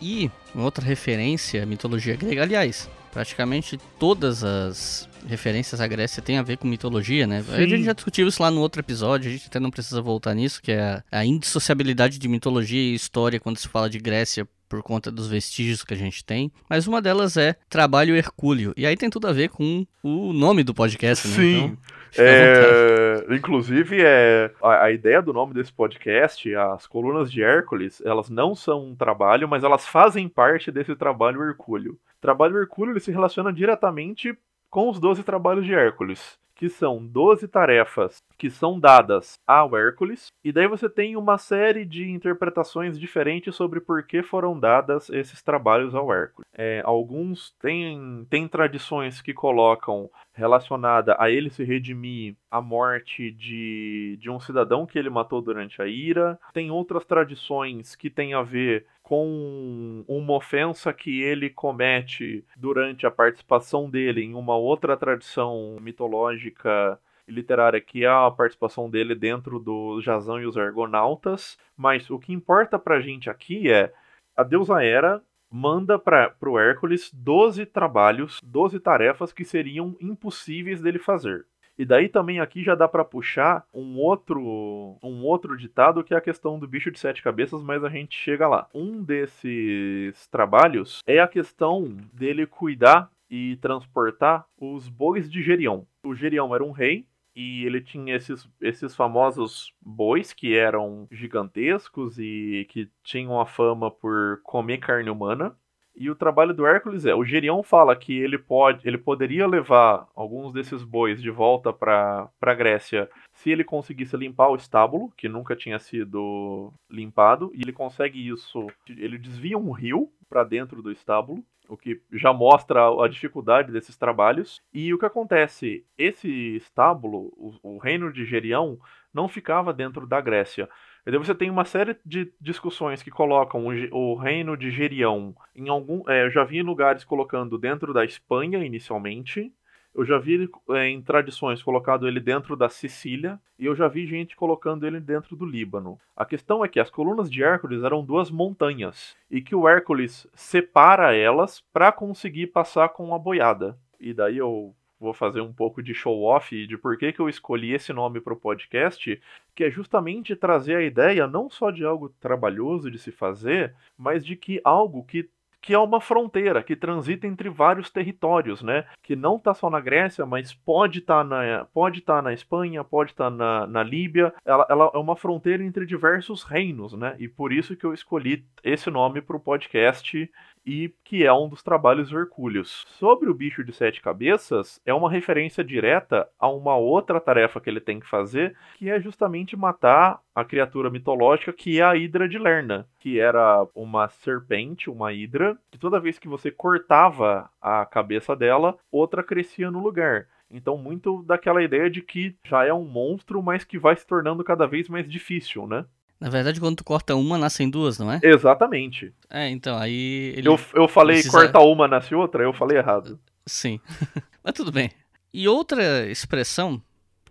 E outra referência à mitologia grega, aliás, praticamente todas as referências à Grécia têm a ver com mitologia, né? Sim. A gente já discutiu isso lá no outro episódio, a gente até não precisa voltar nisso, que é a indissociabilidade de mitologia e história quando se fala de Grécia por conta dos vestígios que a gente tem. Mas uma delas é Trabalho Hercúleo. E aí tem tudo a ver com o nome do podcast, né? Sim. Então, é, inclusive, é, a, a, ideia do nome desse podcast, as colunas de Hércules, elas não são um trabalho, mas elas fazem parte desse trabalho Hercúleo. Trabalho Hercúleo ele se relaciona diretamente com os 12 trabalhos de Hércules que são 12 tarefas que são dadas ao Hércules, e daí você tem uma série de interpretações diferentes sobre por que foram dadas esses trabalhos ao Hércules. É, alguns têm, têm tradições que colocam relacionada a ele se redimir a morte de, de um cidadão que ele matou durante a ira. Tem outras tradições que têm a ver com uma ofensa que ele comete durante a participação dele em uma outra tradição mitológica literária, que é a participação dele dentro do Jazão e os Argonautas. Mas o que importa pra gente aqui é a deusa Hera manda para o Hércules 12 trabalhos, 12 tarefas que seriam impossíveis dele fazer. E daí também aqui já dá para puxar um outro um outro ditado que é a questão do bicho de sete cabeças, mas a gente chega lá. Um desses trabalhos é a questão dele cuidar e transportar os bois de Gerião. O Gerião era um rei e ele tinha esses, esses famosos bois que eram gigantescos e que tinham a fama por comer carne humana. E o trabalho do Hércules é, o Gerião fala que ele pode, ele poderia levar alguns desses bois de volta para a Grécia se ele conseguisse limpar o estábulo, que nunca tinha sido limpado, e ele consegue isso, ele desvia um rio para dentro do estábulo, o que já mostra a dificuldade desses trabalhos. E o que acontece? Esse estábulo, o, o reino de Gerião, não ficava dentro da Grécia. E daí você tem uma série de discussões que colocam o, o reino de Gerião em algum. É, eu já vi lugares colocando dentro da Espanha inicialmente. Eu já vi é, em tradições colocado ele dentro da Sicília e eu já vi gente colocando ele dentro do Líbano. A questão é que as colunas de Hércules eram duas montanhas e que o Hércules separa elas para conseguir passar com a boiada. E daí eu vou fazer um pouco de show-off de por que, que eu escolhi esse nome para o podcast, que é justamente trazer a ideia não só de algo trabalhoso de se fazer, mas de que algo que que é uma fronteira que transita entre vários territórios, né? Que não está só na Grécia, mas pode estar tá na, pode tá na Espanha, pode estar tá na, na Líbia. Ela, ela, é uma fronteira entre diversos reinos, né? E por isso que eu escolhi esse nome para o podcast e que é um dos trabalhos Hercúleos. Sobre o bicho de sete cabeças, é uma referência direta a uma outra tarefa que ele tem que fazer, que é justamente matar a criatura mitológica que é a Hidra de Lerna, que era uma serpente, uma hidra, que toda vez que você cortava a cabeça dela, outra crescia no lugar. Então, muito daquela ideia de que já é um monstro, mas que vai se tornando cada vez mais difícil, né? Na verdade, quando tu corta uma, nascem duas, não é? Exatamente. É, então, aí ele. Eu, eu falei precisa... corta uma, nasce outra, eu falei errado. Sim. Mas tudo bem. E outra expressão,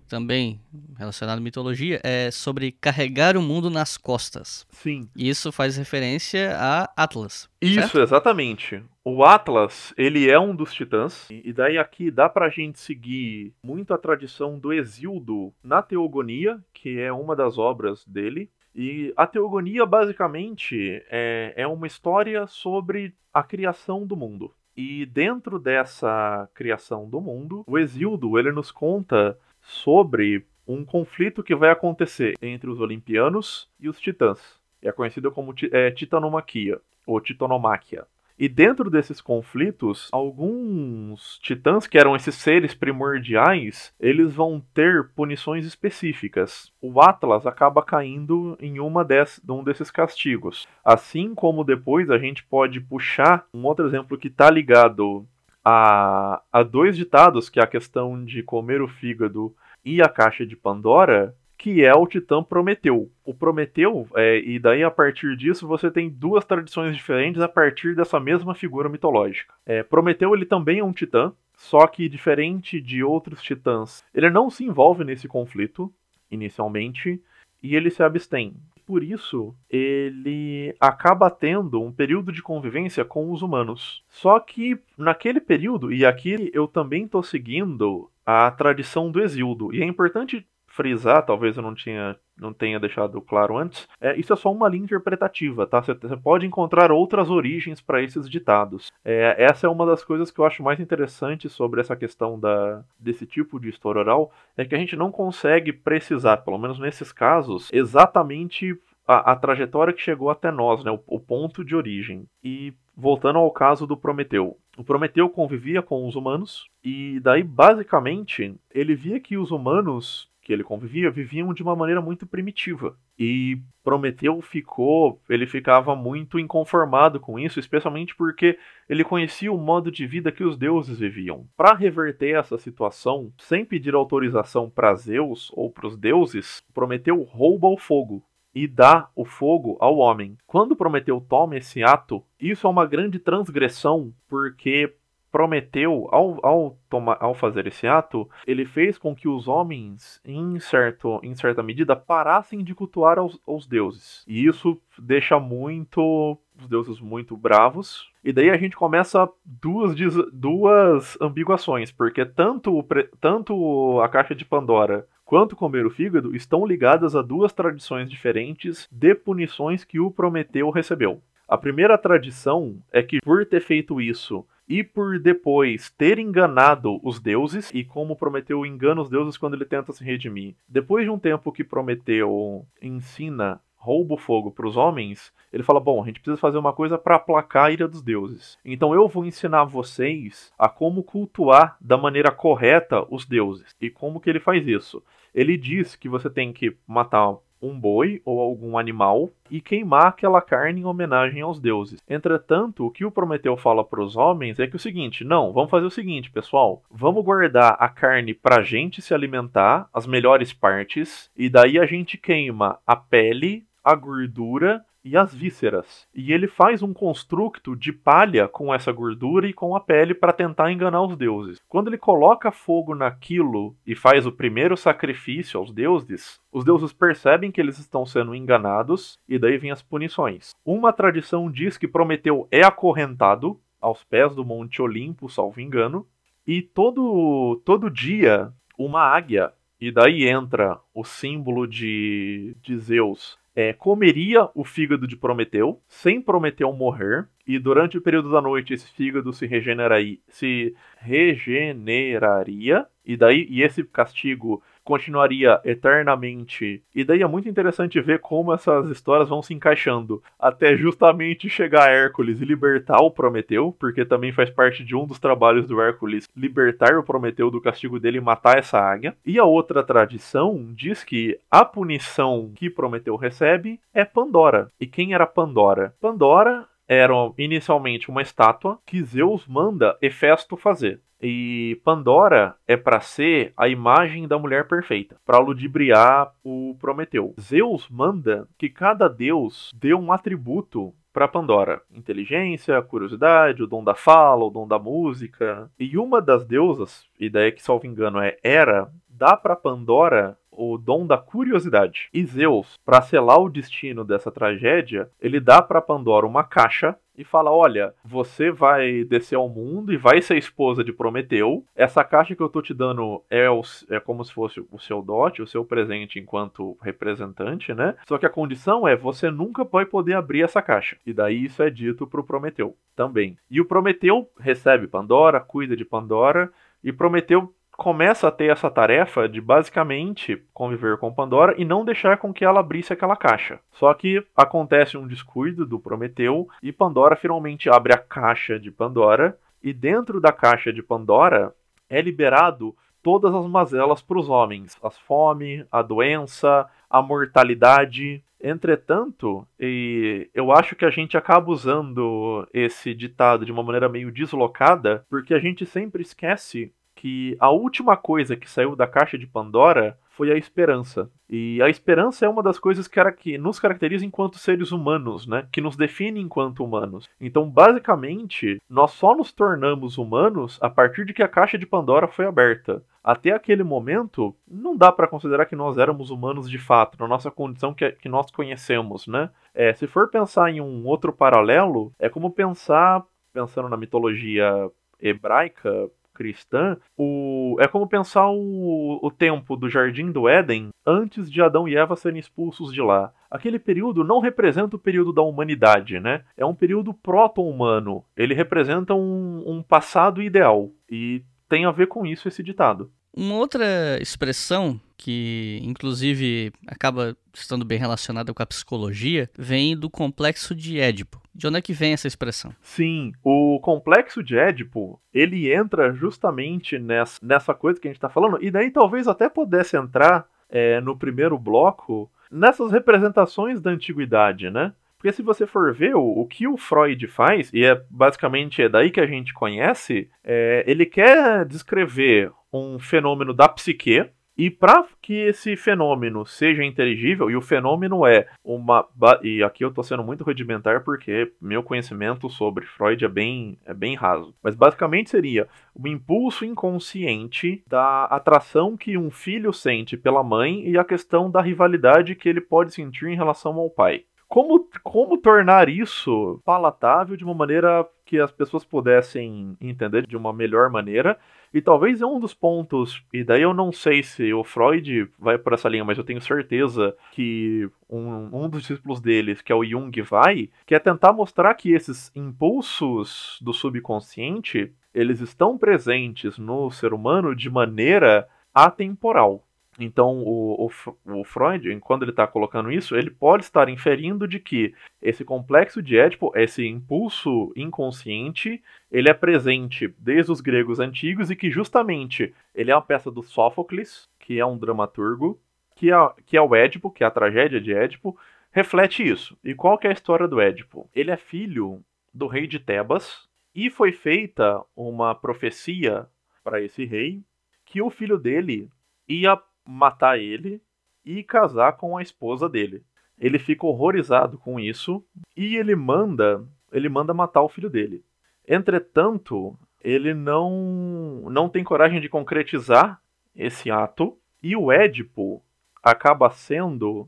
também relacionada à mitologia, é sobre carregar o mundo nas costas. Sim. E isso faz referência a Atlas. Isso, certo? exatamente. O Atlas, ele é um dos titãs, e daí aqui dá pra gente seguir muito a tradição do Exildo na Teogonia, que é uma das obras dele. E a Teogonia, basicamente, é, é uma história sobre a criação do mundo. E dentro dessa criação do mundo, o Exildo ele nos conta sobre um conflito que vai acontecer entre os Olimpianos e os Titãs. É conhecido como é, Titanomaquia, ou Titanomáquia. E dentro desses conflitos, alguns titãs, que eram esses seres primordiais, eles vão ter punições específicas. O Atlas acaba caindo em uma des, um desses castigos. Assim como depois a gente pode puxar um outro exemplo que está ligado a, a dois ditados, que é a questão de comer o fígado e a caixa de Pandora, que é o Titã Prometeu. O Prometeu, é, e daí a partir disso você tem duas tradições diferentes a partir dessa mesma figura mitológica. É, Prometeu ele também é um Titã, só que diferente de outros Titãs, ele não se envolve nesse conflito inicialmente e ele se abstém. Por isso, ele acaba tendo um período de convivência com os humanos. Só que naquele período, e aqui eu também estou seguindo a tradição do Exildo, e é importante frisar, talvez eu não tinha não tenha deixado claro antes, é, isso é só uma linha interpretativa, tá? Você pode encontrar outras origens para esses ditados. É, essa é uma das coisas que eu acho mais interessante sobre essa questão da, desse tipo de história oral, é que a gente não consegue precisar, pelo menos nesses casos, exatamente a, a trajetória que chegou até nós, né? O, o ponto de origem. E voltando ao caso do Prometeu. O Prometeu convivia com os humanos e daí basicamente ele via que os humanos que ele convivia viviam de uma maneira muito primitiva. E Prometeu ficou, ele ficava muito inconformado com isso, especialmente porque ele conhecia o modo de vida que os deuses viviam. Para reverter essa situação, sem pedir autorização para Zeus ou para os deuses, Prometeu rouba o fogo e dá o fogo ao homem. Quando Prometeu toma esse ato, isso é uma grande transgressão, porque Prometeu, ao, ao, ao fazer esse ato, ele fez com que os homens, em, certo, em certa medida, parassem de cultuar aos, aos deuses. E isso deixa muito os deuses muito bravos. E daí a gente começa duas, duas ambiguações, porque tanto, tanto a caixa de Pandora quanto comer o fígado estão ligadas a duas tradições diferentes de punições que o Prometeu recebeu. A primeira tradição é que, por ter feito isso e por depois ter enganado os deuses, e como Prometeu engana os deuses quando ele tenta se redimir, depois de um tempo que Prometeu ensina rouba o fogo para os homens, ele fala: Bom, a gente precisa fazer uma coisa para aplacar a ira dos deuses. Então eu vou ensinar vocês a como cultuar da maneira correta os deuses. E como que ele faz isso? Ele diz que você tem que matar um boi ou algum animal e queimar aquela carne em homenagem aos deuses. Entretanto, o que o Prometeu fala para os homens é que é o seguinte: não, vamos fazer o seguinte, pessoal, vamos guardar a carne para a gente se alimentar, as melhores partes, e daí a gente queima a pele, a gordura e as vísceras. E ele faz um construto de palha com essa gordura e com a pele para tentar enganar os deuses. Quando ele coloca fogo naquilo e faz o primeiro sacrifício aos deuses, os deuses percebem que eles estão sendo enganados e daí vêm as punições. Uma tradição diz que Prometeu é acorrentado aos pés do Monte Olimpo, salvo engano, e todo todo dia uma águia e daí entra o símbolo de, de Zeus é, comeria o fígado de Prometeu, sem Prometeu morrer, e durante o período da noite esse fígado se regeneraria, se regeneraria e daí e esse castigo continuaria eternamente. E daí é muito interessante ver como essas histórias vão se encaixando até justamente chegar a Hércules e libertar o Prometeu, porque também faz parte de um dos trabalhos do Hércules libertar o Prometeu do castigo dele e matar essa águia. E a outra tradição diz que a punição que Prometeu recebe é Pandora. E quem era Pandora? Pandora era inicialmente uma estátua que Zeus manda Hefesto fazer. E Pandora é para ser a imagem da mulher perfeita, para ludibriar o Prometeu. Zeus manda que cada deus dê um atributo para Pandora: inteligência, curiosidade, o dom da fala, o dom da música. E uma das deusas, ideia que salvo engano é Hera, dá para Pandora o dom da curiosidade. E Zeus, para selar o destino dessa tragédia, ele dá para Pandora uma caixa e fala: Olha, você vai descer ao mundo e vai ser esposa de Prometeu. Essa caixa que eu tô te dando é, o, é como se fosse o seu dote, o seu presente enquanto representante, né? Só que a condição é: você nunca vai poder abrir essa caixa. E daí isso é dito pro Prometeu também. E o Prometeu recebe Pandora, cuida de Pandora. E Prometeu começa a ter essa tarefa de basicamente conviver com Pandora e não deixar com que ela abrisse aquela caixa. Só que acontece um descuido do Prometeu e Pandora finalmente abre a caixa de Pandora e dentro da caixa de Pandora é liberado todas as mazelas para os homens: a fome, a doença, a mortalidade. Entretanto, eu acho que a gente acaba usando esse ditado de uma maneira meio deslocada, porque a gente sempre esquece que a última coisa que saiu da caixa de Pandora foi a esperança. E a esperança é uma das coisas que, que nos caracteriza enquanto seres humanos, né? Que nos define enquanto humanos. Então, basicamente, nós só nos tornamos humanos a partir de que a caixa de Pandora foi aberta. Até aquele momento, não dá para considerar que nós éramos humanos de fato, na nossa condição que, que nós conhecemos, né? É, se for pensar em um outro paralelo, é como pensar, pensando na mitologia hebraica, cristã, o, é como pensar o, o tempo do Jardim do Éden antes de Adão e Eva serem expulsos de lá. Aquele período não representa o período da humanidade, né? É um período proto-humano. Ele representa um, um passado ideal. E tem a ver com isso esse ditado. Uma outra expressão que inclusive acaba estando bem relacionada com a psicologia, vem do complexo de Édipo. De onde é que vem essa expressão? Sim, o complexo de Édipo, ele entra justamente nessa, nessa coisa que a gente está falando, e daí talvez até pudesse entrar é, no primeiro bloco nessas representações da antiguidade, né? Porque se você for ver o, o, que o Freud faz, e é basicamente é daí que a gente conhece, é, ele quer descrever um fenômeno da psique, E para que esse fenômeno seja inteligível, e o fenômeno é uma. E aqui eu estou sendo muito rudimentar porque meu conhecimento sobre Freud é bem, é bem raso. Mas basicamente seria o impulso inconsciente da atração que um filho sente pela mãe e a questão da rivalidade que ele pode sentir em relação ao pai. Como, como tornar isso palatável de uma maneira que as pessoas pudessem entender de uma melhor maneira e talvez é um dos pontos, e daí eu não sei se o Freud vai por essa linha, mas eu tenho certeza que um, um dos discípulos deles, que é o Jung, vai, que é tentar mostrar que esses impulsos do subconsciente, eles estão presentes no ser humano de maneira atemporal. Então, o, o, o, Freud, quando ele está colocando isso, ele pode estar inferindo de que esse complexo de Édipo, esse impulso inconsciente, ele é presente desde os gregos antigos e que justamente ele é uma peça do Sófocles, que é um dramaturgo, que é, que é o Édipo, que é a tragédia de Édipo, reflete isso. E qual que é a história do Édipo? Ele é filho do rei de Tebas e foi feita uma profecia para esse rei que o filho dele ia matar ele e casar com a esposa dele. Ele fica horrorizado com isso e ele manda, ele manda matar o filho dele. Entretanto, ele não não tem coragem de concretizar esse ato e o Édipo acaba sendo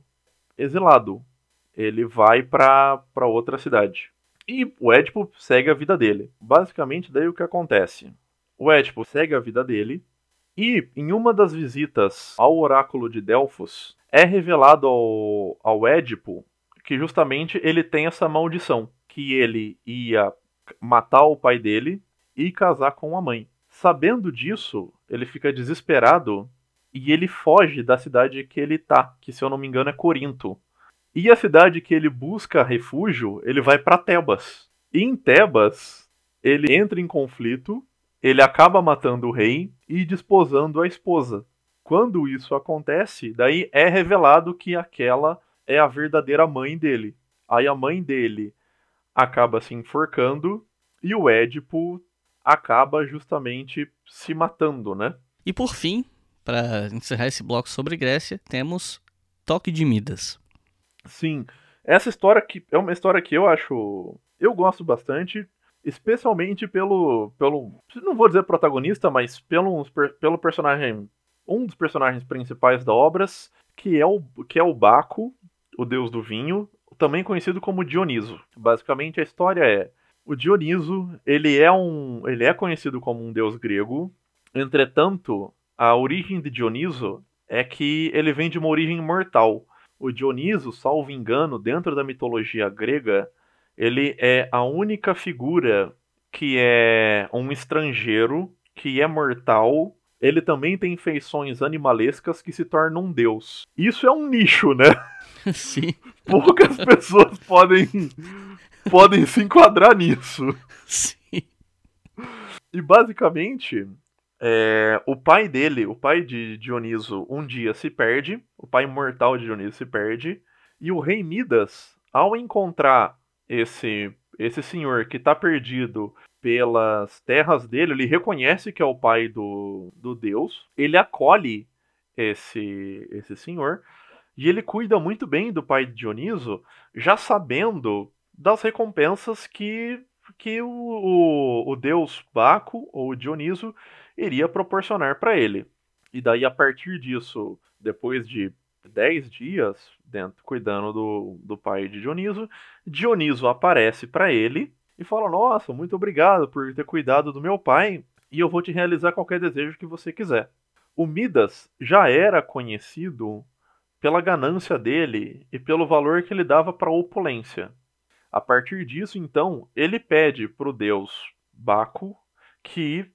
exilado. Ele vai para outra cidade. E o Édipo segue a vida dele. Basicamente, daí o que acontece? O Édipo segue a vida dele e em uma das visitas ao oráculo de Delfos, é revelado ao, ao Édipo que justamente ele tem essa maldição, que ele ia matar o pai dele e casar com a mãe. Sabendo disso, ele fica desesperado e ele foge da cidade que ele tá, que se eu não me engano é Corinto. E a cidade que ele busca refúgio, ele vai para Tebas. E em Tebas, ele entra em conflito ele acaba matando o rei e desposando a esposa. Quando isso acontece, daí é revelado que aquela é a verdadeira mãe dele. Aí a mãe dele acaba se enforcando e o Édipo acaba justamente se matando, né? E por fim, para encerrar esse bloco sobre Grécia, temos Toque de Midas. Sim, essa história que é uma história que eu acho, eu gosto bastante especialmente pelo, pelo, não vou dizer protagonista, mas pelo, pelo personagem, um dos personagens principais da obra, que é o, que é o Baco, o deus do vinho, também conhecido como Dioniso. Basicamente a história é o Dioniso, ele é um, ele é conhecido como um deus grego. Entretanto, a origem de Dioniso é que ele vem de uma origem mortal. O Dioniso, salvo engano, dentro da mitologia grega, ele é a única figura que é um estrangeiro, que é mortal. Ele também tem feições animalescas que se torna um deus. Isso é um nicho, né? Sim. Poucas pessoas podem podem se enquadrar nisso. Sim. E basicamente, é, o pai dele, o pai de Dioniso, um dia se perde, o pai mortal de Dioniso se perde, e o rei Midas, ao encontrar esse esse senhor que está perdido pelas terras dele, ele reconhece que é o pai do, do deus, ele acolhe esse esse senhor e ele cuida muito bem do pai de Dioniso, já sabendo das recompensas que que o, o, o deus Baco ou Dioniso iria proporcionar para ele. E daí a partir disso, depois de 10 dias dentro cuidando do, do pai de Dioniso. Dioniso aparece para ele e fala: Nossa, muito obrigado por ter cuidado do meu pai e eu vou te realizar qualquer desejo que você quiser. O Midas já era conhecido pela ganância dele e pelo valor que ele dava para a opulência. A partir disso, então, ele pede para o deus Baco que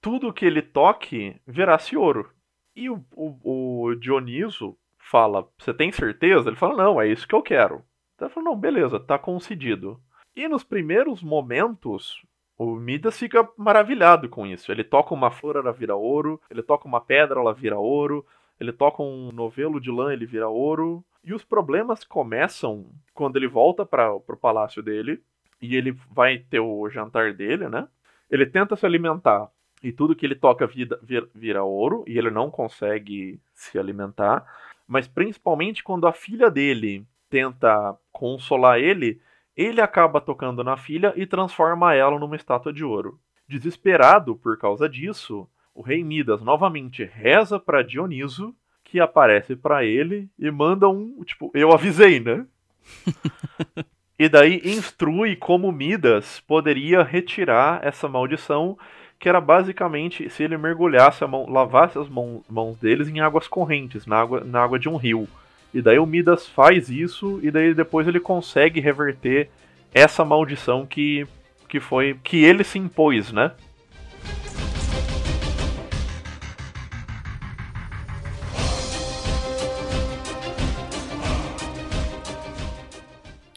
tudo que ele toque virasse ouro. E o, o, o Dioniso fala: Você tem certeza? Ele fala: Não, é isso que eu quero. Então ele fala: Não, beleza, tá concedido. E nos primeiros momentos, o Midas fica maravilhado com isso. Ele toca uma flor, ela vira ouro. Ele toca uma pedra, ela vira ouro. Ele toca um novelo de lã, ele vira ouro. E os problemas começam quando ele volta para o palácio dele. E ele vai ter o jantar dele, né? Ele tenta se alimentar e tudo que ele toca vira, vira, vira ouro e ele não consegue se alimentar. Mas principalmente quando a filha dele tenta consolar ele, ele acaba tocando na filha e transforma ela numa estátua de ouro. Desesperado por causa disso, o rei Midas novamente reza para Dioniso, que aparece para ele e manda um, tipo, eu avisei, né? e daí instrui como Midas poderia retirar essa maldição que era basicamente se ele mergulhasse a mão, lavasse as mãos, mãos deles em águas correntes, na água, na água de um rio. E daí o Midas faz isso e daí depois ele consegue reverter essa maldição que, que foi que ele se impôs, né?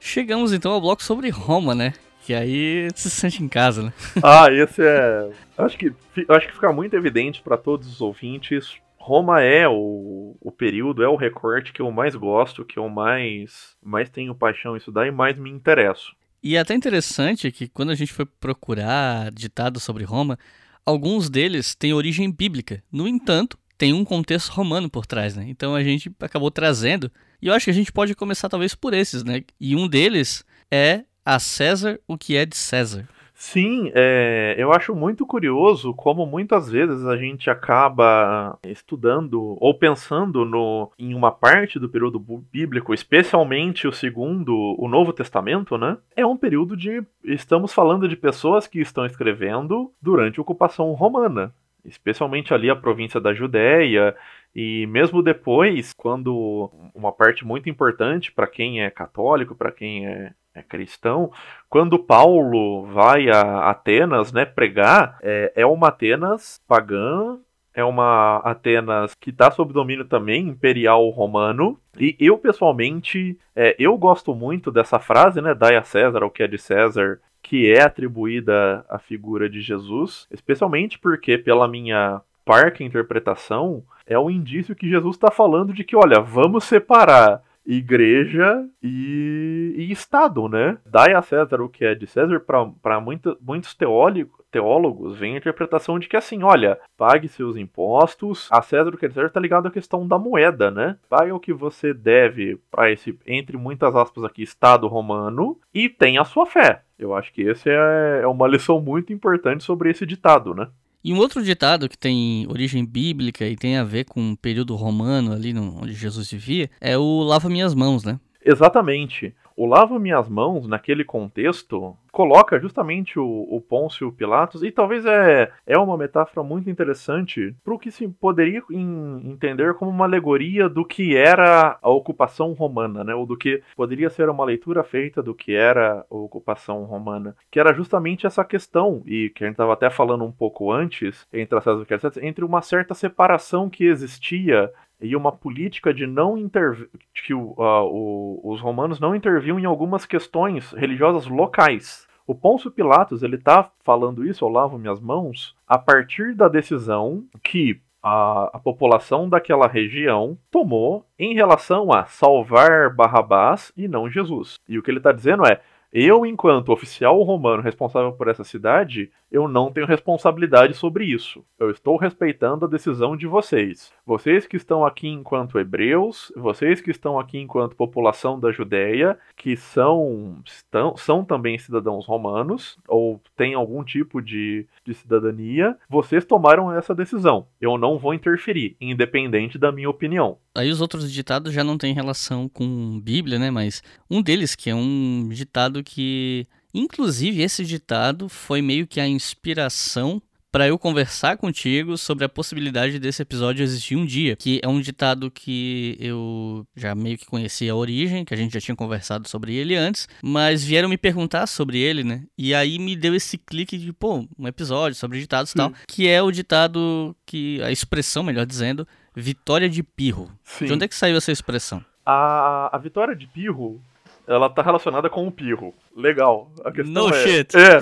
Chegamos então ao bloco sobre Roma, né? Que aí se sente em casa, né? Ah, esse é. Acho que, acho que fica muito evidente para todos os ouvintes. Roma é o, o período, é o recorte que eu mais gosto, que eu mais, mais tenho paixão em estudar e mais me interesso. E é até interessante que quando a gente foi procurar ditados sobre Roma, alguns deles têm origem bíblica. No entanto, tem um contexto romano por trás, né? Então a gente acabou trazendo. E eu acho que a gente pode começar talvez por esses, né? E um deles é a César o que é de César. Sim, é, eu acho muito curioso como muitas vezes a gente acaba estudando ou pensando no, em uma parte do período bíblico, especialmente o segundo, o Novo Testamento, né? É um período de. Estamos falando de pessoas que estão escrevendo durante a ocupação romana, especialmente ali a província da Judéia. E mesmo depois, quando uma parte muito importante para quem é católico, para quem é é cristão, quando Paulo vai a Atenas, né, pregar, é, é uma Atenas pagã, é uma Atenas que está sob domínio também imperial romano. E eu pessoalmente, é, eu gosto muito dessa frase, né, dai a César o que é de César, que é atribuída à figura de Jesus, especialmente porque pela minha parca interpretação é um indício que Jesus está falando de que, olha, vamos separar igreja e, e, Estado, né? Dai a César o que é de César, para muitos teólicos, teólogos, vem a interpretação de que assim, olha, pague seus impostos, a César o que é de César está ligado à questão da moeda, né? Pague o que você deve para esse, entre muitas aspas aqui, Estado romano e tenha a sua fé. Eu acho que esse é, é uma lição muito importante sobre esse ditado, né? E um outro ditado que tem origem bíblica e tem a ver com o período romano ali no, onde Jesus vivia é o lava minhas mãos, né? Exatamente. O lava minhas mãos, naquele contexto, coloca justamente o, o Pôncio Pilatos, e talvez é, é uma metáfora muito interessante para o que se poderia in, entender como uma alegoria do que era a ocupação romana, né? ou do que poderia ser uma leitura feita do que era a ocupação romana, que era justamente essa questão, e que a gente estava até falando um pouco antes, entre a César e entre uma certa separação que existia e uma política de não intervir, que uh, o, os romanos não interviam em algumas questões religiosas locais. O Pôncio Pilatos ele está falando isso, eu lavo minhas mãos, a partir da decisão que a, a, população daquela região tomou em relação a salvar Barrabás e não Jesus. E o que ele está dizendo é: eu, enquanto oficial romano responsável por essa cidade, eu não tenho responsabilidade sobre isso. Eu estou respeitando a decisão de vocês. Vocês que estão aqui enquanto hebreus, vocês que estão aqui enquanto população da Judéia, que são, estão, são também cidadãos romanos, ou têm algum tipo de, de cidadania, vocês tomaram essa decisão. Eu não vou interferir, independente da minha opinião. Aí os outros ditados já não têm relação com Bíblia, né? Mas um deles, que é um ditado que. Inclusive, esse ditado foi meio que a inspiração para eu conversar contigo sobre a possibilidade desse episódio existir um dia, que é um ditado que eu já meio que conhecia a origem, que a gente já tinha conversado sobre ele antes, mas vieram me perguntar sobre ele, né? E aí me deu esse clique de, pô, um episódio sobre ditados e tal, que é o ditado que a expressão, melhor dizendo, Vitória de Pirro. Sim. De onde é que saiu essa expressão? A, a Vitória de Pirro, ela tá relacionada com o Pirro. Legal. A questão no é, shit. É.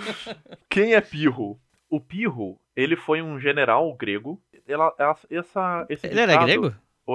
Quem é Pirro? O Pirro, ele foi um general grego. Ela, essa, esse ele ditado, era grego?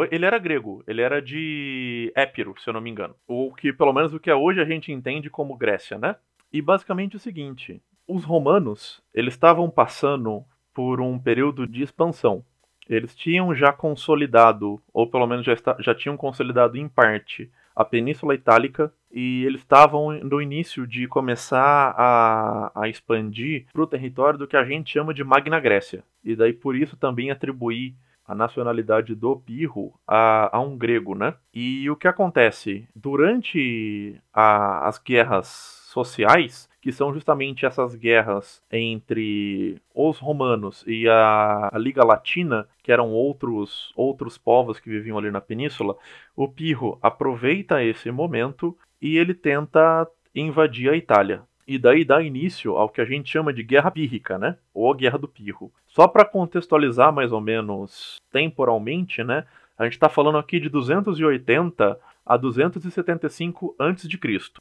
Ele era grego. Ele era de Épiro, se eu não me engano. O que, pelo menos, o que é hoje a gente entende como Grécia, né? E basicamente o seguinte: os romanos, eles estavam passando por um período de expansão. Eles tinham já consolidado, ou pelo menos já, já tinham consolidado em parte, a Península Itálica e eles estavam no início de começar a, a expandir para o território do que a gente chama de Magna Grécia. E daí por isso também atribuir a nacionalidade do Pirro a, a um grego, né? E o que acontece? Durante a, as guerras sociais, que são justamente essas guerras entre os romanos e a, a, Liga Latina, que eram outros, outros povos que viviam ali na península, o Pirro aproveita esse momento e ele tenta invadir a Itália. E daí dá início ao que a gente chama de Guerra Pírrica, né? Ou Guerra do Pirro. Só para contextualizar mais ou menos temporalmente, né? A gente está falando aqui de 280 a 275 a.C.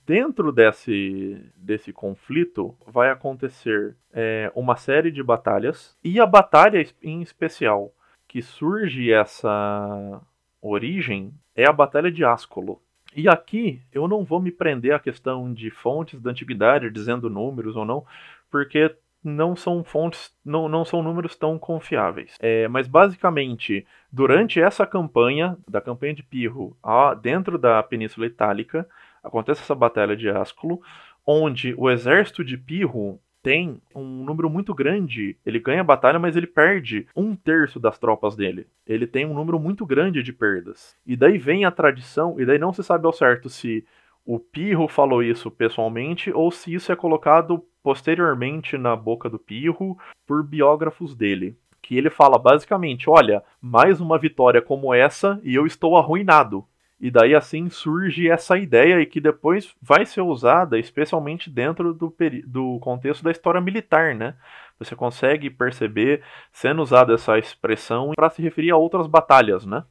Dentro desse, desse conflito vai acontecer é, uma série de batalhas, e a batalha em especial que surge essa origem é a Batalha de Ascolo. E aqui eu não vou me prender à questão de fontes da antiguidade, dizendo números ou não, porque não são fontes, não, não são números tão confiáveis. É, mas basicamente, durante essa campanha, da campanha de Pirro, dentro da Península Itálica, acontece essa batalha de Ascolo, onde o exército de Pirro tem um número muito grande. Ele ganha a batalha, mas ele perde um terço das tropas dele. Ele tem um número muito grande de perdas. E daí vem a tradição, e daí não se sabe ao certo se o Pirro falou isso pessoalmente ou se isso é colocado posteriormente na boca do Pirro por biógrafos dele. Que ele fala basicamente: olha, mais uma vitória como essa e eu estou arruinado. E daí assim surge essa ideia e que depois vai ser usada especialmente dentro do, do contexto da história militar, né? Você consegue perceber sendo usada essa expressão para se referir a outras batalhas, né?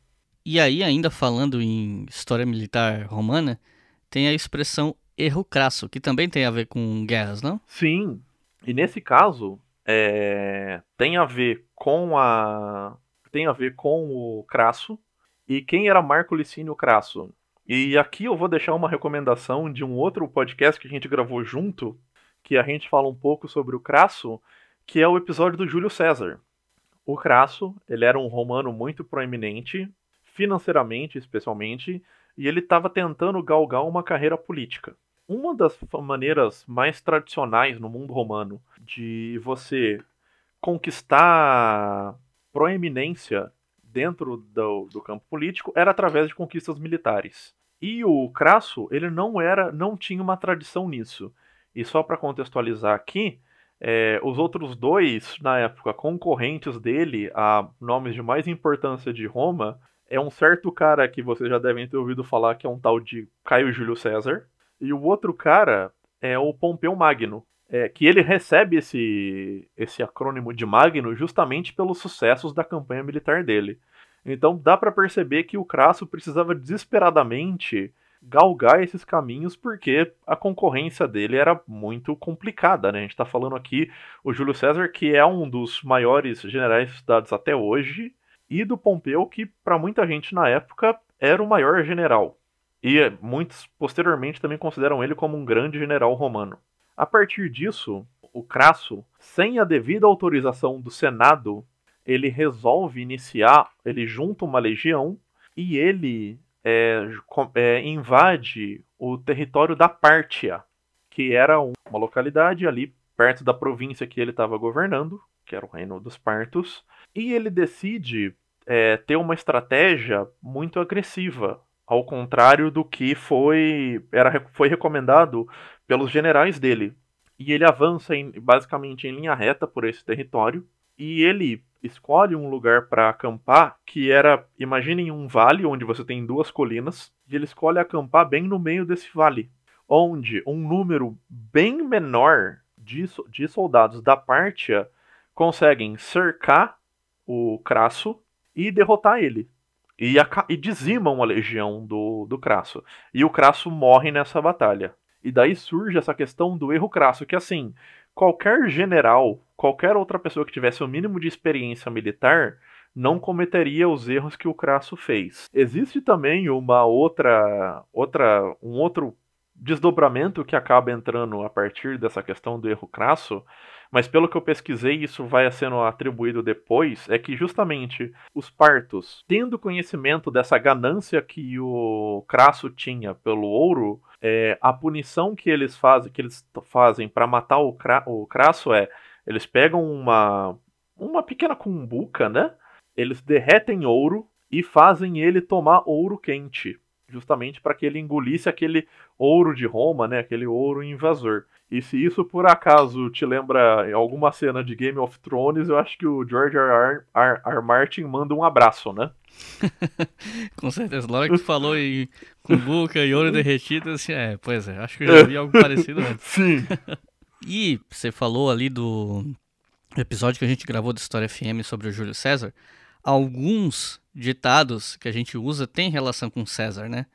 E aí, ainda falando em história militar romana, tem a expressão erro crasso, que também tem a ver com guerras, não? Sim. E nesse caso, é... tem a ver com a tem a ver com o Crasso, e quem era Marco Licínio Crasso? E aqui eu vou deixar uma recomendação de um outro podcast que a gente gravou junto, que a gente fala um pouco sobre o Crasso, que é o episódio do Júlio César. O Crasso, ele era um romano muito proeminente, financeiramente especialmente, e ele estava tentando galgar uma carreira política. Uma das maneiras mais tradicionais no mundo romano de você conquistar proeminência dentro do, do campo político era através de conquistas militares. E o Crasso, ele não era, não tinha uma tradição nisso. E só para contextualizar aqui, é, os outros dois, na época, concorrentes dele a nomes de mais importância de Roma, é um certo cara que vocês já devem ter ouvido falar, que é um tal de Caio Júlio César. E o outro cara é o Pompeu Magno, é, que ele recebe esse, esse acrônimo de Magno justamente pelos sucessos da campanha militar dele. Então dá para perceber que o Crasso precisava desesperadamente galgar esses caminhos porque a concorrência dele era muito complicada, né? A gente está falando aqui o Júlio César, que é um dos maiores generais estudados até hoje, e do Pompeu, que para muita gente na época era o maior general. E muitos posteriormente também consideram ele como um grande general romano. A partir disso, o Crasso, sem a devida autorização do Senado, ele resolve iniciar, ele junta uma legião e ele é, é, invade o território da Pártia, que era uma localidade ali perto da província que ele estava governando, que era o Reino dos Partos, e ele decide é, ter uma estratégia muito agressiva, ao contrário do que foi, era, foi recomendado pelos generais dele. E ele avança em, basicamente em linha reta por esse território. E ele escolhe um lugar para acampar que era, imaginem um vale onde você tem duas colinas, e ele escolhe acampar bem no meio desse vale, onde um número bem menor de, de soldados da Pártia conseguem cercar o Crasso e derrotar ele. E, e dizimam a legião do, do Crasso. E o Crasso morre nessa batalha. E daí surge essa questão do erro crasso, que assim, qualquer general, qualquer outra pessoa que tivesse o mínimo de experiência militar, não cometeria os erros que o Crasso fez. Existe também uma outra, outra, um outro desdobramento que acaba entrando a partir dessa questão do erro crasso, mas pelo que eu pesquisei, isso vai sendo atribuído depois, é que justamente os partos, tendo conhecimento dessa ganância que o Crasso tinha pelo ouro, é, a punição que eles fazem, que eles fazem para matar o, cra o Crasso é, eles pegam uma uma pequena cumbuca, né? Eles derretem ouro e fazem ele tomar ouro quente justamente para que ele engolisse aquele ouro de Roma, né, aquele ouro invasor. E se isso por acaso te lembra alguma cena de Game of Thrones, eu acho que o George R. R. R. Martin manda um abraço, né? Com certeza. Na hora que tu falou em cumbuca e ouro derretido, assim, é, pois é, acho que eu já vi algo parecido antes. Sim. e você falou ali do episódio que a gente gravou do História FM sobre o Júlio César. Alguns ditados que a gente usa têm relação com César, né?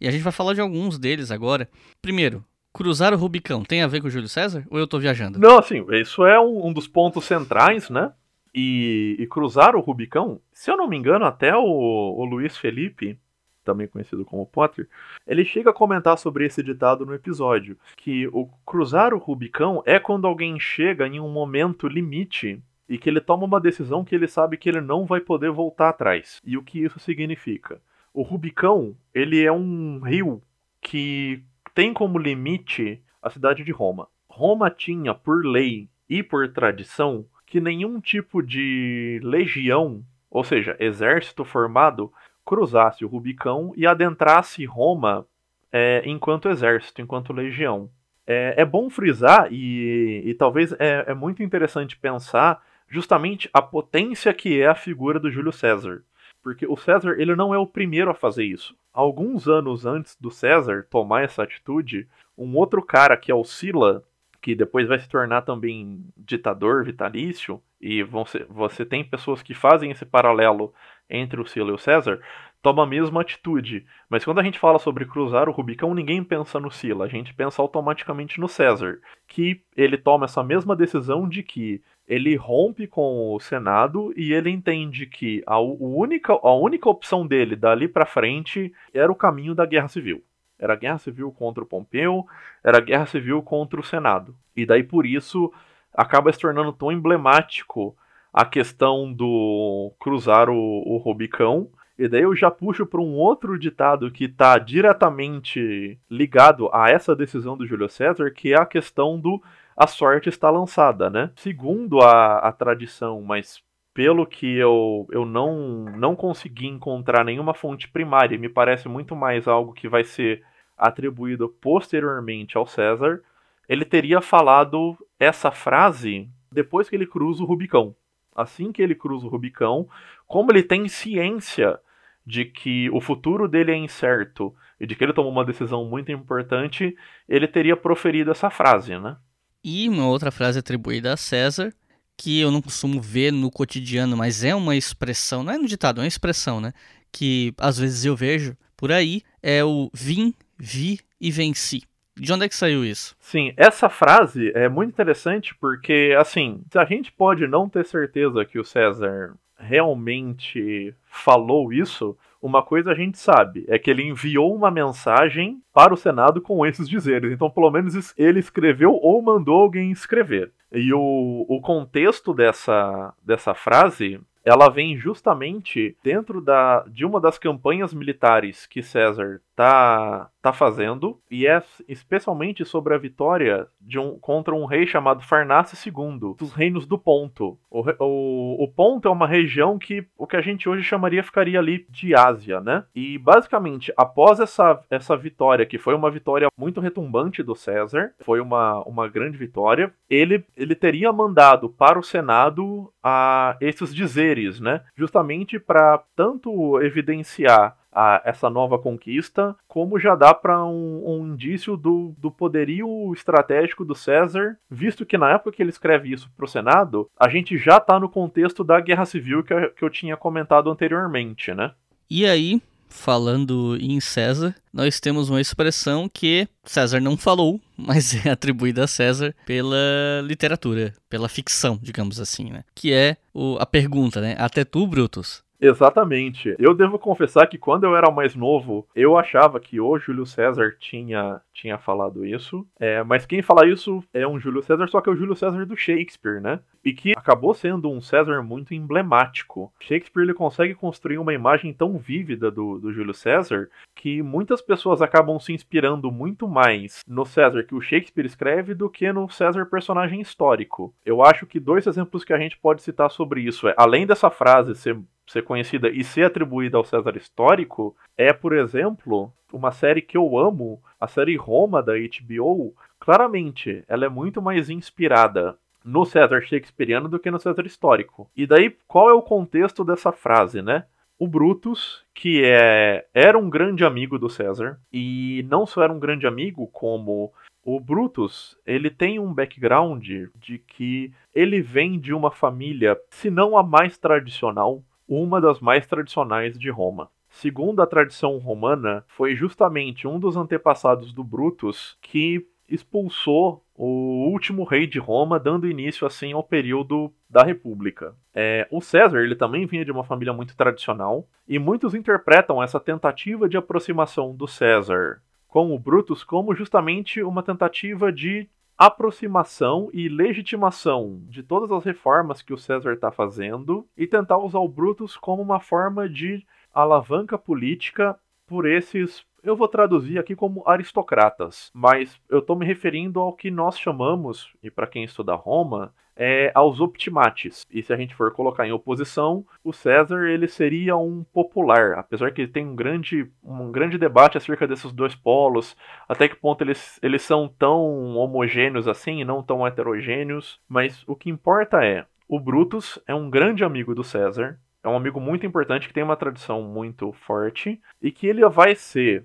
E a gente vai falar de alguns deles agora. Primeiro, cruzar o Rubicão tem a ver com Júlio César? Ou eu tô viajando? Não, assim, isso é um, um dos pontos centrais, né? E, e, cruzar o Rubicão, se eu não me engano, até o, o Luiz Felipe, também conhecido como Potter, ele chega a comentar sobre esse ditado no episódio, que o cruzar o Rubicão é quando alguém chega em um momento limite e que ele toma uma decisão que ele sabe que ele não vai poder voltar atrás. E o que isso significa? O Rubicão, ele é um rio que tem como limite a cidade de Roma. Roma tinha por lei e por tradição que nenhum tipo de legião, ou seja, exército formado, cruzasse o Rubicão e adentrasse Roma é, enquanto exército, enquanto legião. É, é bom frisar e, e talvez é, é muito interessante pensar justamente a potência que é a figura do Júlio César. Porque o César ele não é o primeiro a fazer isso. Alguns anos antes do César tomar essa atitude, um outro cara que é o Sila, que depois vai se tornar também ditador vitalício, e você, você tem pessoas que fazem esse paralelo entre o Sila e o César, toma a mesma atitude. Mas quando a gente fala sobre cruzar o Rubicão, ninguém pensa no Sila, a gente pensa automaticamente no César, que ele toma essa mesma decisão de que ele rompe com o Senado e ele entende que a, única, a única opção dele dali para frente era o caminho da guerra civil. Era guerra civil contra o Pompeu, era guerra civil contra o Senado. E daí por isso acaba se tornando tão emblemático a questão do cruzar o, o Rubicão. E daí eu já puxo para um outro ditado que está diretamente ligado a essa decisão do Júlio César, que é a questão do a sorte está lançada, né? Segundo a, a tradição, mas pelo que eu, eu não, não consegui encontrar nenhuma fonte primária, me parece muito mais algo que vai ser atribuído posteriormente ao César, ele teria falado essa frase depois que ele cruza o Rubicão. Assim que ele cruza o Rubicão, como ele tem ciência de que o futuro dele é incerto e de que ele tomou uma decisão muito importante, ele teria proferido essa frase, né? E uma outra frase atribuída a César, que eu não costumo ver no cotidiano, mas é uma expressão, não é no ditado, é uma expressão, né? Que às vezes eu vejo por aí, é o vim, vi e venci. De onde é que saiu isso? Sim, essa frase é muito interessante porque, assim, a gente pode não ter certeza que o César realmente falou isso, uma coisa a gente sabe, é que ele enviou uma mensagem para o Senado com esses dizeres. Então, pelo menos ele escreveu ou mandou alguém escrever. E o, o contexto dessa, dessa frase ela vem justamente dentro da, de uma das campanhas militares que César tá, tá fazendo, e é especialmente sobre a vitória de um, contra um rei chamado Farnace II, dos reinos do Ponto. O, o, o Ponto é uma região que o que a gente hoje chamaria ficaria ali de Ásia, né? E basicamente, após essa, essa vitória, que foi uma vitória muito retumbante do César, foi uma, uma grande vitória, ele, ele teria mandado para o Senado a esses dizeres, né? Justamente para tanto evidenciar a essa nova conquista, como já dá para um, um, indício do, do poderio estratégico do César, visto que na época que ele escreve isso para o Senado, a gente já está no contexto da guerra civil que eu, que eu tinha comentado anteriormente, né? E aí, falando em César, nós temos uma expressão que César não falou, mas é atribuída a César pela literatura, pela ficção, digamos assim, né? Que é o, a pergunta, né? Até tu, Brutus, Exatamente. Eu devo confessar que quando eu era mais novo, eu achava que o Júlio César tinha, tinha falado isso. É, mas quem fala isso é um Júlio César, só que é o Júlio César do Shakespeare, né? E que acabou sendo um César muito emblemático. Shakespeare ele consegue construir uma imagem tão vívida do, do Júlio César que muitas pessoas acabam se inspirando muito mais no César que o Shakespeare escreve do que no César personagem histórico. Eu acho que dois exemplos que a gente pode citar sobre isso é, além dessa frase ser ser conhecida e ser atribuída ao César histórico é, por exemplo, uma série que eu amo, a série Roma da HBO. Claramente, ela é muito mais inspirada no César Shakespeareano do que no César histórico. E daí, qual é o contexto dessa frase, né? O Brutus, que é era um grande amigo do César, e não só era um grande amigo, como o Brutus, ele tem um background de que ele vem de uma família, se não a mais tradicional, uma das mais tradicionais de Roma. Segundo a tradição romana, foi justamente um dos antepassados do Brutus que expulsou o último rei de Roma, dando início assim ao período da República. É, o César ele também vinha de uma família muito tradicional e muitos interpretam essa tentativa de aproximação do César com o Brutus como justamente uma tentativa de aproximação e legitimação de todas as reformas que o César está fazendo e tentar usar o Brutus como uma forma de alavanca política por esses. Eu vou traduzir aqui como aristocratas, mas eu estou me referindo ao que nós chamamos, e para quem estuda Roma, é, aos optimates. E se a gente for colocar em oposição, o César ele seria um popular, apesar que tem um grande, um grande debate acerca desses dois polos, até que ponto eles, eles são tão homogêneos assim e não tão heterogêneos. Mas o que importa é, o Brutus é um grande amigo do César, é um amigo muito importante que tem uma tradição muito forte e que ele vai ser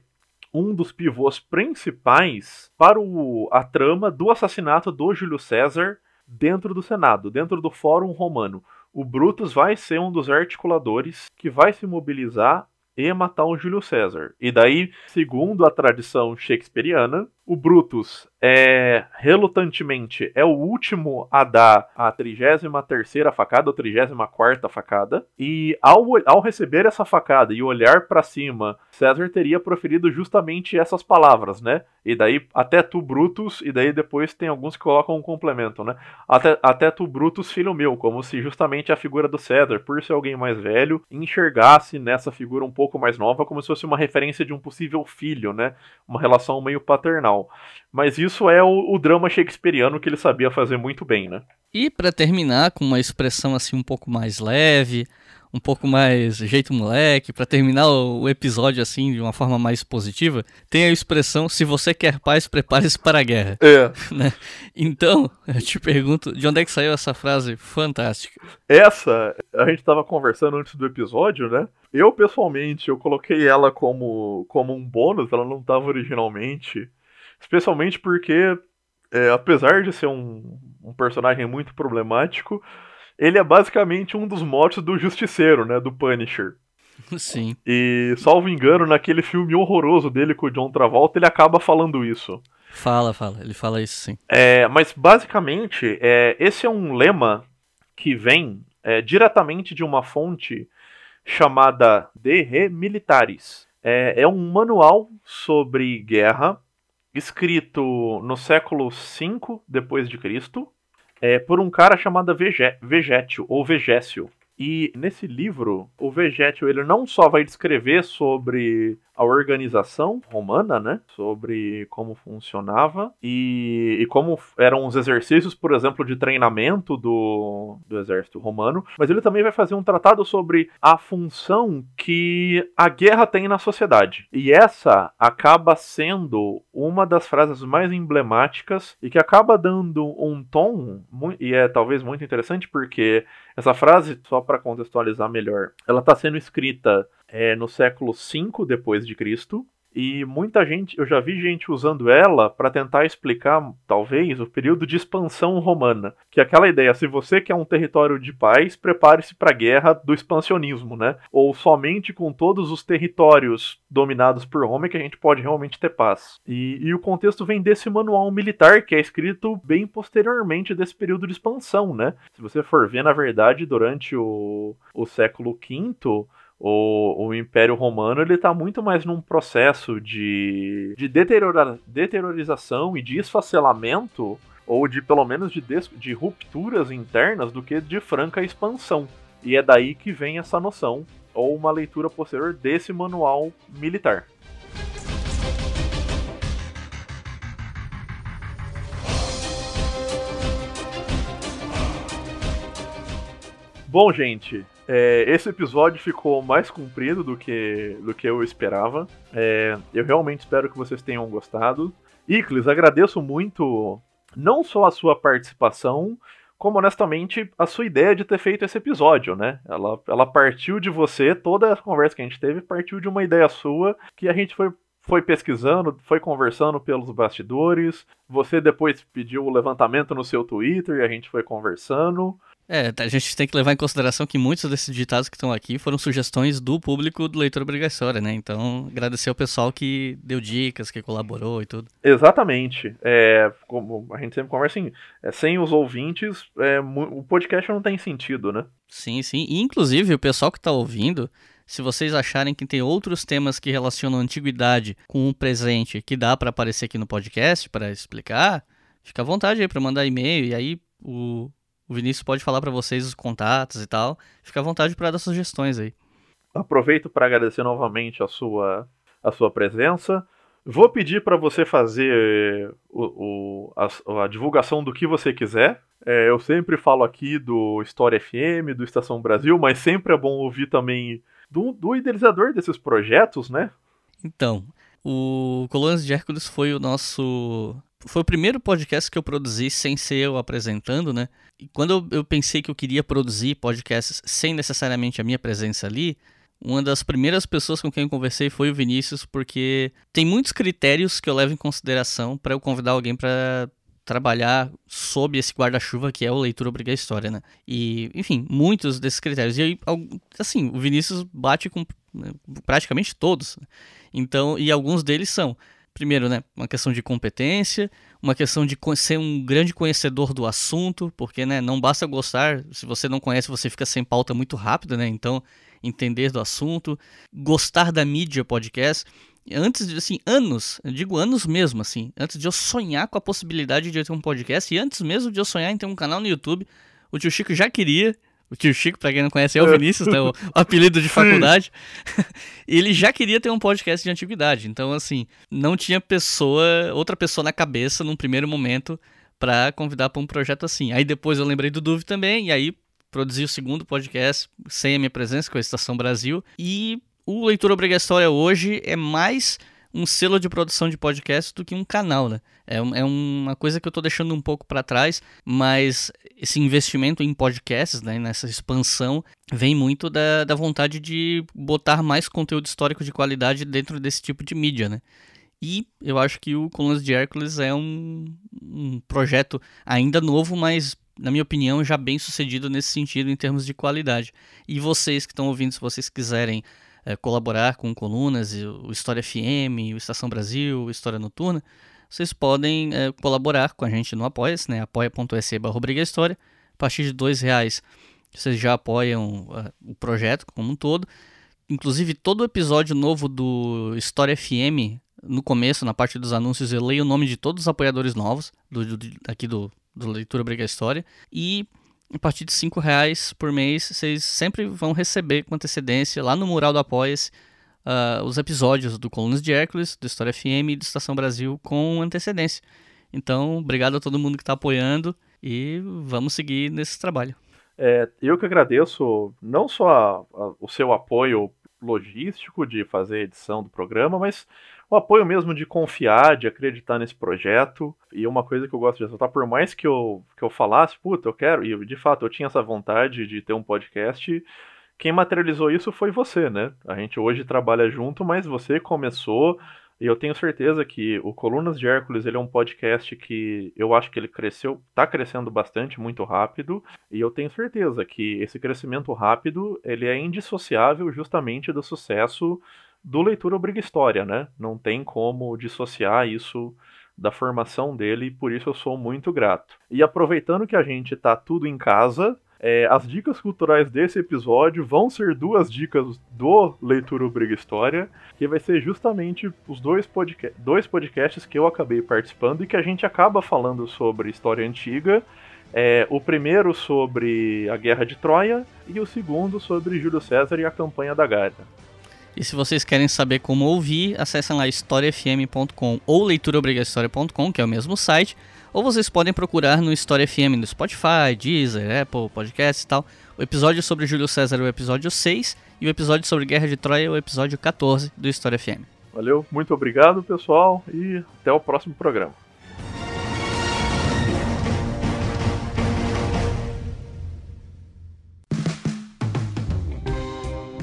um dos pivôs principais para o, a trama do assassinato do Júlio César dentro do Senado, dentro do Fórum Romano. O Brutus vai ser um dos articuladores que vai se mobilizar e matar o Júlio César. E daí, segundo a tradição shakespeariana, o Brutus é relutantemente é o último a dar a 33ª facada ou 34ª facada e ao, ao receber essa facada e olhar para cima, César teria proferido justamente essas palavras, né? E daí até tu Brutus e daí depois tem alguns que colocam um complemento, né? Até, até tu Brutus filho meu, como se justamente a figura do César, por ser alguém mais velho, enxergasse nessa figura um pouco mais nova como se fosse uma referência de um possível filho, né? Uma relação meio paternal. Mas isso é o, o drama shakespeariano que ele sabia fazer muito bem, né? E para terminar com uma expressão assim um pouco mais leve, um pouco mais jeito moleque, para terminar o, o, episódio assim de uma forma mais positiva, tem a expressão se você quer paz, prepare-se para a guerra. É. Né? Então, eu te pergunto, de onde é que saiu essa frase fantástica? Essa, a gente estava conversando antes do episódio, né? Eu pessoalmente, eu coloquei ela como como um bônus, ela não estava originalmente. Especialmente porque, é, apesar de ser um, um personagem muito problemático, ele é basicamente um dos motes do Justiceiro, né? Do Punisher. Sim. E, salvo engano, naquele filme horroroso dele com o John Travolta, ele acaba falando isso. Fala, fala, ele fala isso sim. É, mas basicamente, é, esse é um lema que vem é, diretamente de uma fonte chamada De Re Militares. É, é um manual sobre guerra escrito no século V depois de Cristo, é, por um cara chamado Vegétio ou Vegécio. E nesse livro, o Vegétio ele não só vai descrever sobre a organização romana, né? Sobre como funcionava e, e, como eram os exercícios, por exemplo, de treinamento do, do exército romano. Mas ele também vai fazer um tratado sobre a função que a guerra tem na sociedade. E essa acaba sendo uma das frases mais emblemáticas e que acaba dando um tom, e é talvez muito interessante porque essa frase, só para contextualizar melhor, ela está sendo escrita é, no século V depois de Cristo E muita gente, eu já vi gente usando ela para tentar explicar, talvez, o período de expansão romana. Que é aquela ideia, se você quer um território de paz, prepare-se para a guerra do expansionismo, né? Ou somente com todos os territórios dominados por Roma é que a gente pode realmente ter paz. E, e o contexto vem desse manual militar que é escrito bem posteriormente desse período de expansão, né? Se você for ver, na verdade, durante o, o século V, o, o Império Romano ele está muito mais num processo de, de deteriora, deteriorização e de esfacelamento, ou de pelo menos de, des, de rupturas internas, do que de franca expansão. E é daí que vem essa noção, ou uma leitura posterior desse manual militar. Bom, gente, é, esse episódio ficou mais comprido do que, do que eu esperava. É, eu realmente espero que vocês tenham gostado. Iclis, agradeço muito não só a sua participação, como honestamente a sua ideia de ter feito esse episódio, né? Ela, ela partiu de você, toda a conversa que a gente teve partiu de uma ideia sua que a gente foi foi pesquisando, foi conversando pelos bastidores. Você depois pediu o levantamento no seu Twitter e a gente foi conversando. É, a gente tem que levar em consideração que muitos desses ditados que estão aqui foram sugestões do público do Leitor Obrigatória, né? Então, agradecer ao pessoal que deu dicas, que colaborou e tudo. Exatamente. É, como a gente sempre conversa assim, é, sem os ouvintes, é, o podcast não tem sentido, né? Sim, sim. E, inclusive, o pessoal que está ouvindo, se vocês acharem que tem outros temas que relacionam a antiguidade com o presente que dá para aparecer aqui no podcast, para explicar, fica à vontade aí para mandar e-mail e aí o o Vinícius pode falar para vocês os contatos e tal. Fica à vontade para dar sugestões aí. Aproveito para agradecer novamente a sua, a sua presença. Vou pedir para você fazer o, o a, a, divulgação do que você quiser. É, eu sempre falo aqui do História FM, do Estação Brasil, mas sempre é bom ouvir também do, do idealizador desses projetos, né? Então, o Colunas de Hércules foi o nosso foi o primeiro podcast que eu produzi sem ser eu apresentando, né? E quando eu, eu, pensei que eu queria produzir podcasts sem necessariamente a minha presença ali, uma das primeiras pessoas com quem eu conversei foi o Vinícius, porque tem muitos critérios que eu levo em consideração para eu convidar alguém para trabalhar sob esse guarda-chuva que é o leitura obriga história, né? E, enfim, muitos desses critérios. E aí, assim, o Vinícius bate com né, praticamente todos. Então, e alguns deles são primeiro, né, uma questão de competência, uma questão de ser um grande conhecedor do assunto, porque, né, não basta gostar, se você não conhece, você fica sem pauta muito rápido, né? Então, entender do assunto, gostar da mídia podcast. Antes de, assim, anos, eu digo anos mesmo, assim, antes de eu sonhar com a possibilidade de eu ter um podcast, e antes mesmo de eu sonhar em ter um canal no YouTube, o tio Chico já queria, o tio Chico, pra quem não conhece, é o é. Vinícius, né? O, o apelido de faculdade. ele já queria ter um podcast de antiguidade. Então, assim, não tinha pessoa, outra pessoa na cabeça num primeiro momento para convidar para um projeto assim. Aí depois eu lembrei do Duve também, e aí produzi o segundo podcast sem a minha presença, com a Estação Brasil. E o Leitura Obrigatória hoje é mais um selo de produção de podcast do que um canal, né? É, é uma coisa que eu estou deixando um pouco para trás, mas esse investimento em podcasts, né, nessa expansão, vem muito da, da vontade de botar mais conteúdo histórico de qualidade dentro desse tipo de mídia, né? E eu acho que o Colunas de Hércules é um, um projeto ainda novo, mas na minha opinião, já bem sucedido nesse sentido em termos de qualidade. E vocês que estão ouvindo, se vocês quiserem é, colaborar com colunas, o História FM, o Estação Brasil, o História Noturna, vocês podem é, colaborar com a gente no Apoia-se, né? apoia.se História. A partir de dois reais vocês já apoiam uh, o projeto como um todo. Inclusive, todo episódio novo do História FM, no começo, na parte dos anúncios, eu leio o nome de todos os apoiadores novos do, do aqui do, do Leitura Briga História. E a partir de cinco reais por mês, vocês sempre vão receber com antecedência lá no mural do Apoia-se uh, os episódios do Colunas de Hércules, do História FM e do Estação Brasil com antecedência. Então, obrigado a todo mundo que está apoiando e vamos seguir nesse trabalho. É, eu que agradeço não só a, a, o seu apoio logístico de fazer a edição do programa, mas o apoio mesmo de confiar, de acreditar nesse projeto. E uma coisa que eu gosto de ressaltar, por mais que eu, que eu falasse, puta, eu quero, e de fato eu tinha essa vontade de ter um podcast, quem materializou isso foi você, né? A gente hoje trabalha junto, mas você começou e eu tenho certeza que o Colunas de Hércules ele é um podcast que eu acho que ele cresceu, está crescendo bastante, muito rápido, e eu tenho certeza que esse crescimento rápido ele é indissociável justamente do sucesso do Leitura Obriga História, né? Não tem como dissociar isso da formação dele, e por isso eu sou muito grato. E aproveitando que a gente está tudo em casa, é, as dicas culturais desse episódio vão ser duas dicas do Leitura Obriga História, que vai ser justamente os dois, podca dois podcasts que eu acabei participando e que a gente acaba falando sobre história antiga. É, o primeiro sobre a Guerra de Troia e o segundo sobre Júlio César e a campanha da Gália. E se vocês querem saber como ouvir, acessem lá historiafm.com ou leituraobrigahistoria.com, que é o mesmo site ou vocês podem procurar no História FM no Spotify, Deezer, Apple, Podcasts e tal. O episódio sobre Júlio César é o episódio 6 e o episódio sobre Guerra de Troia é o episódio 14 do História FM. Valeu, muito obrigado pessoal e até o próximo programa.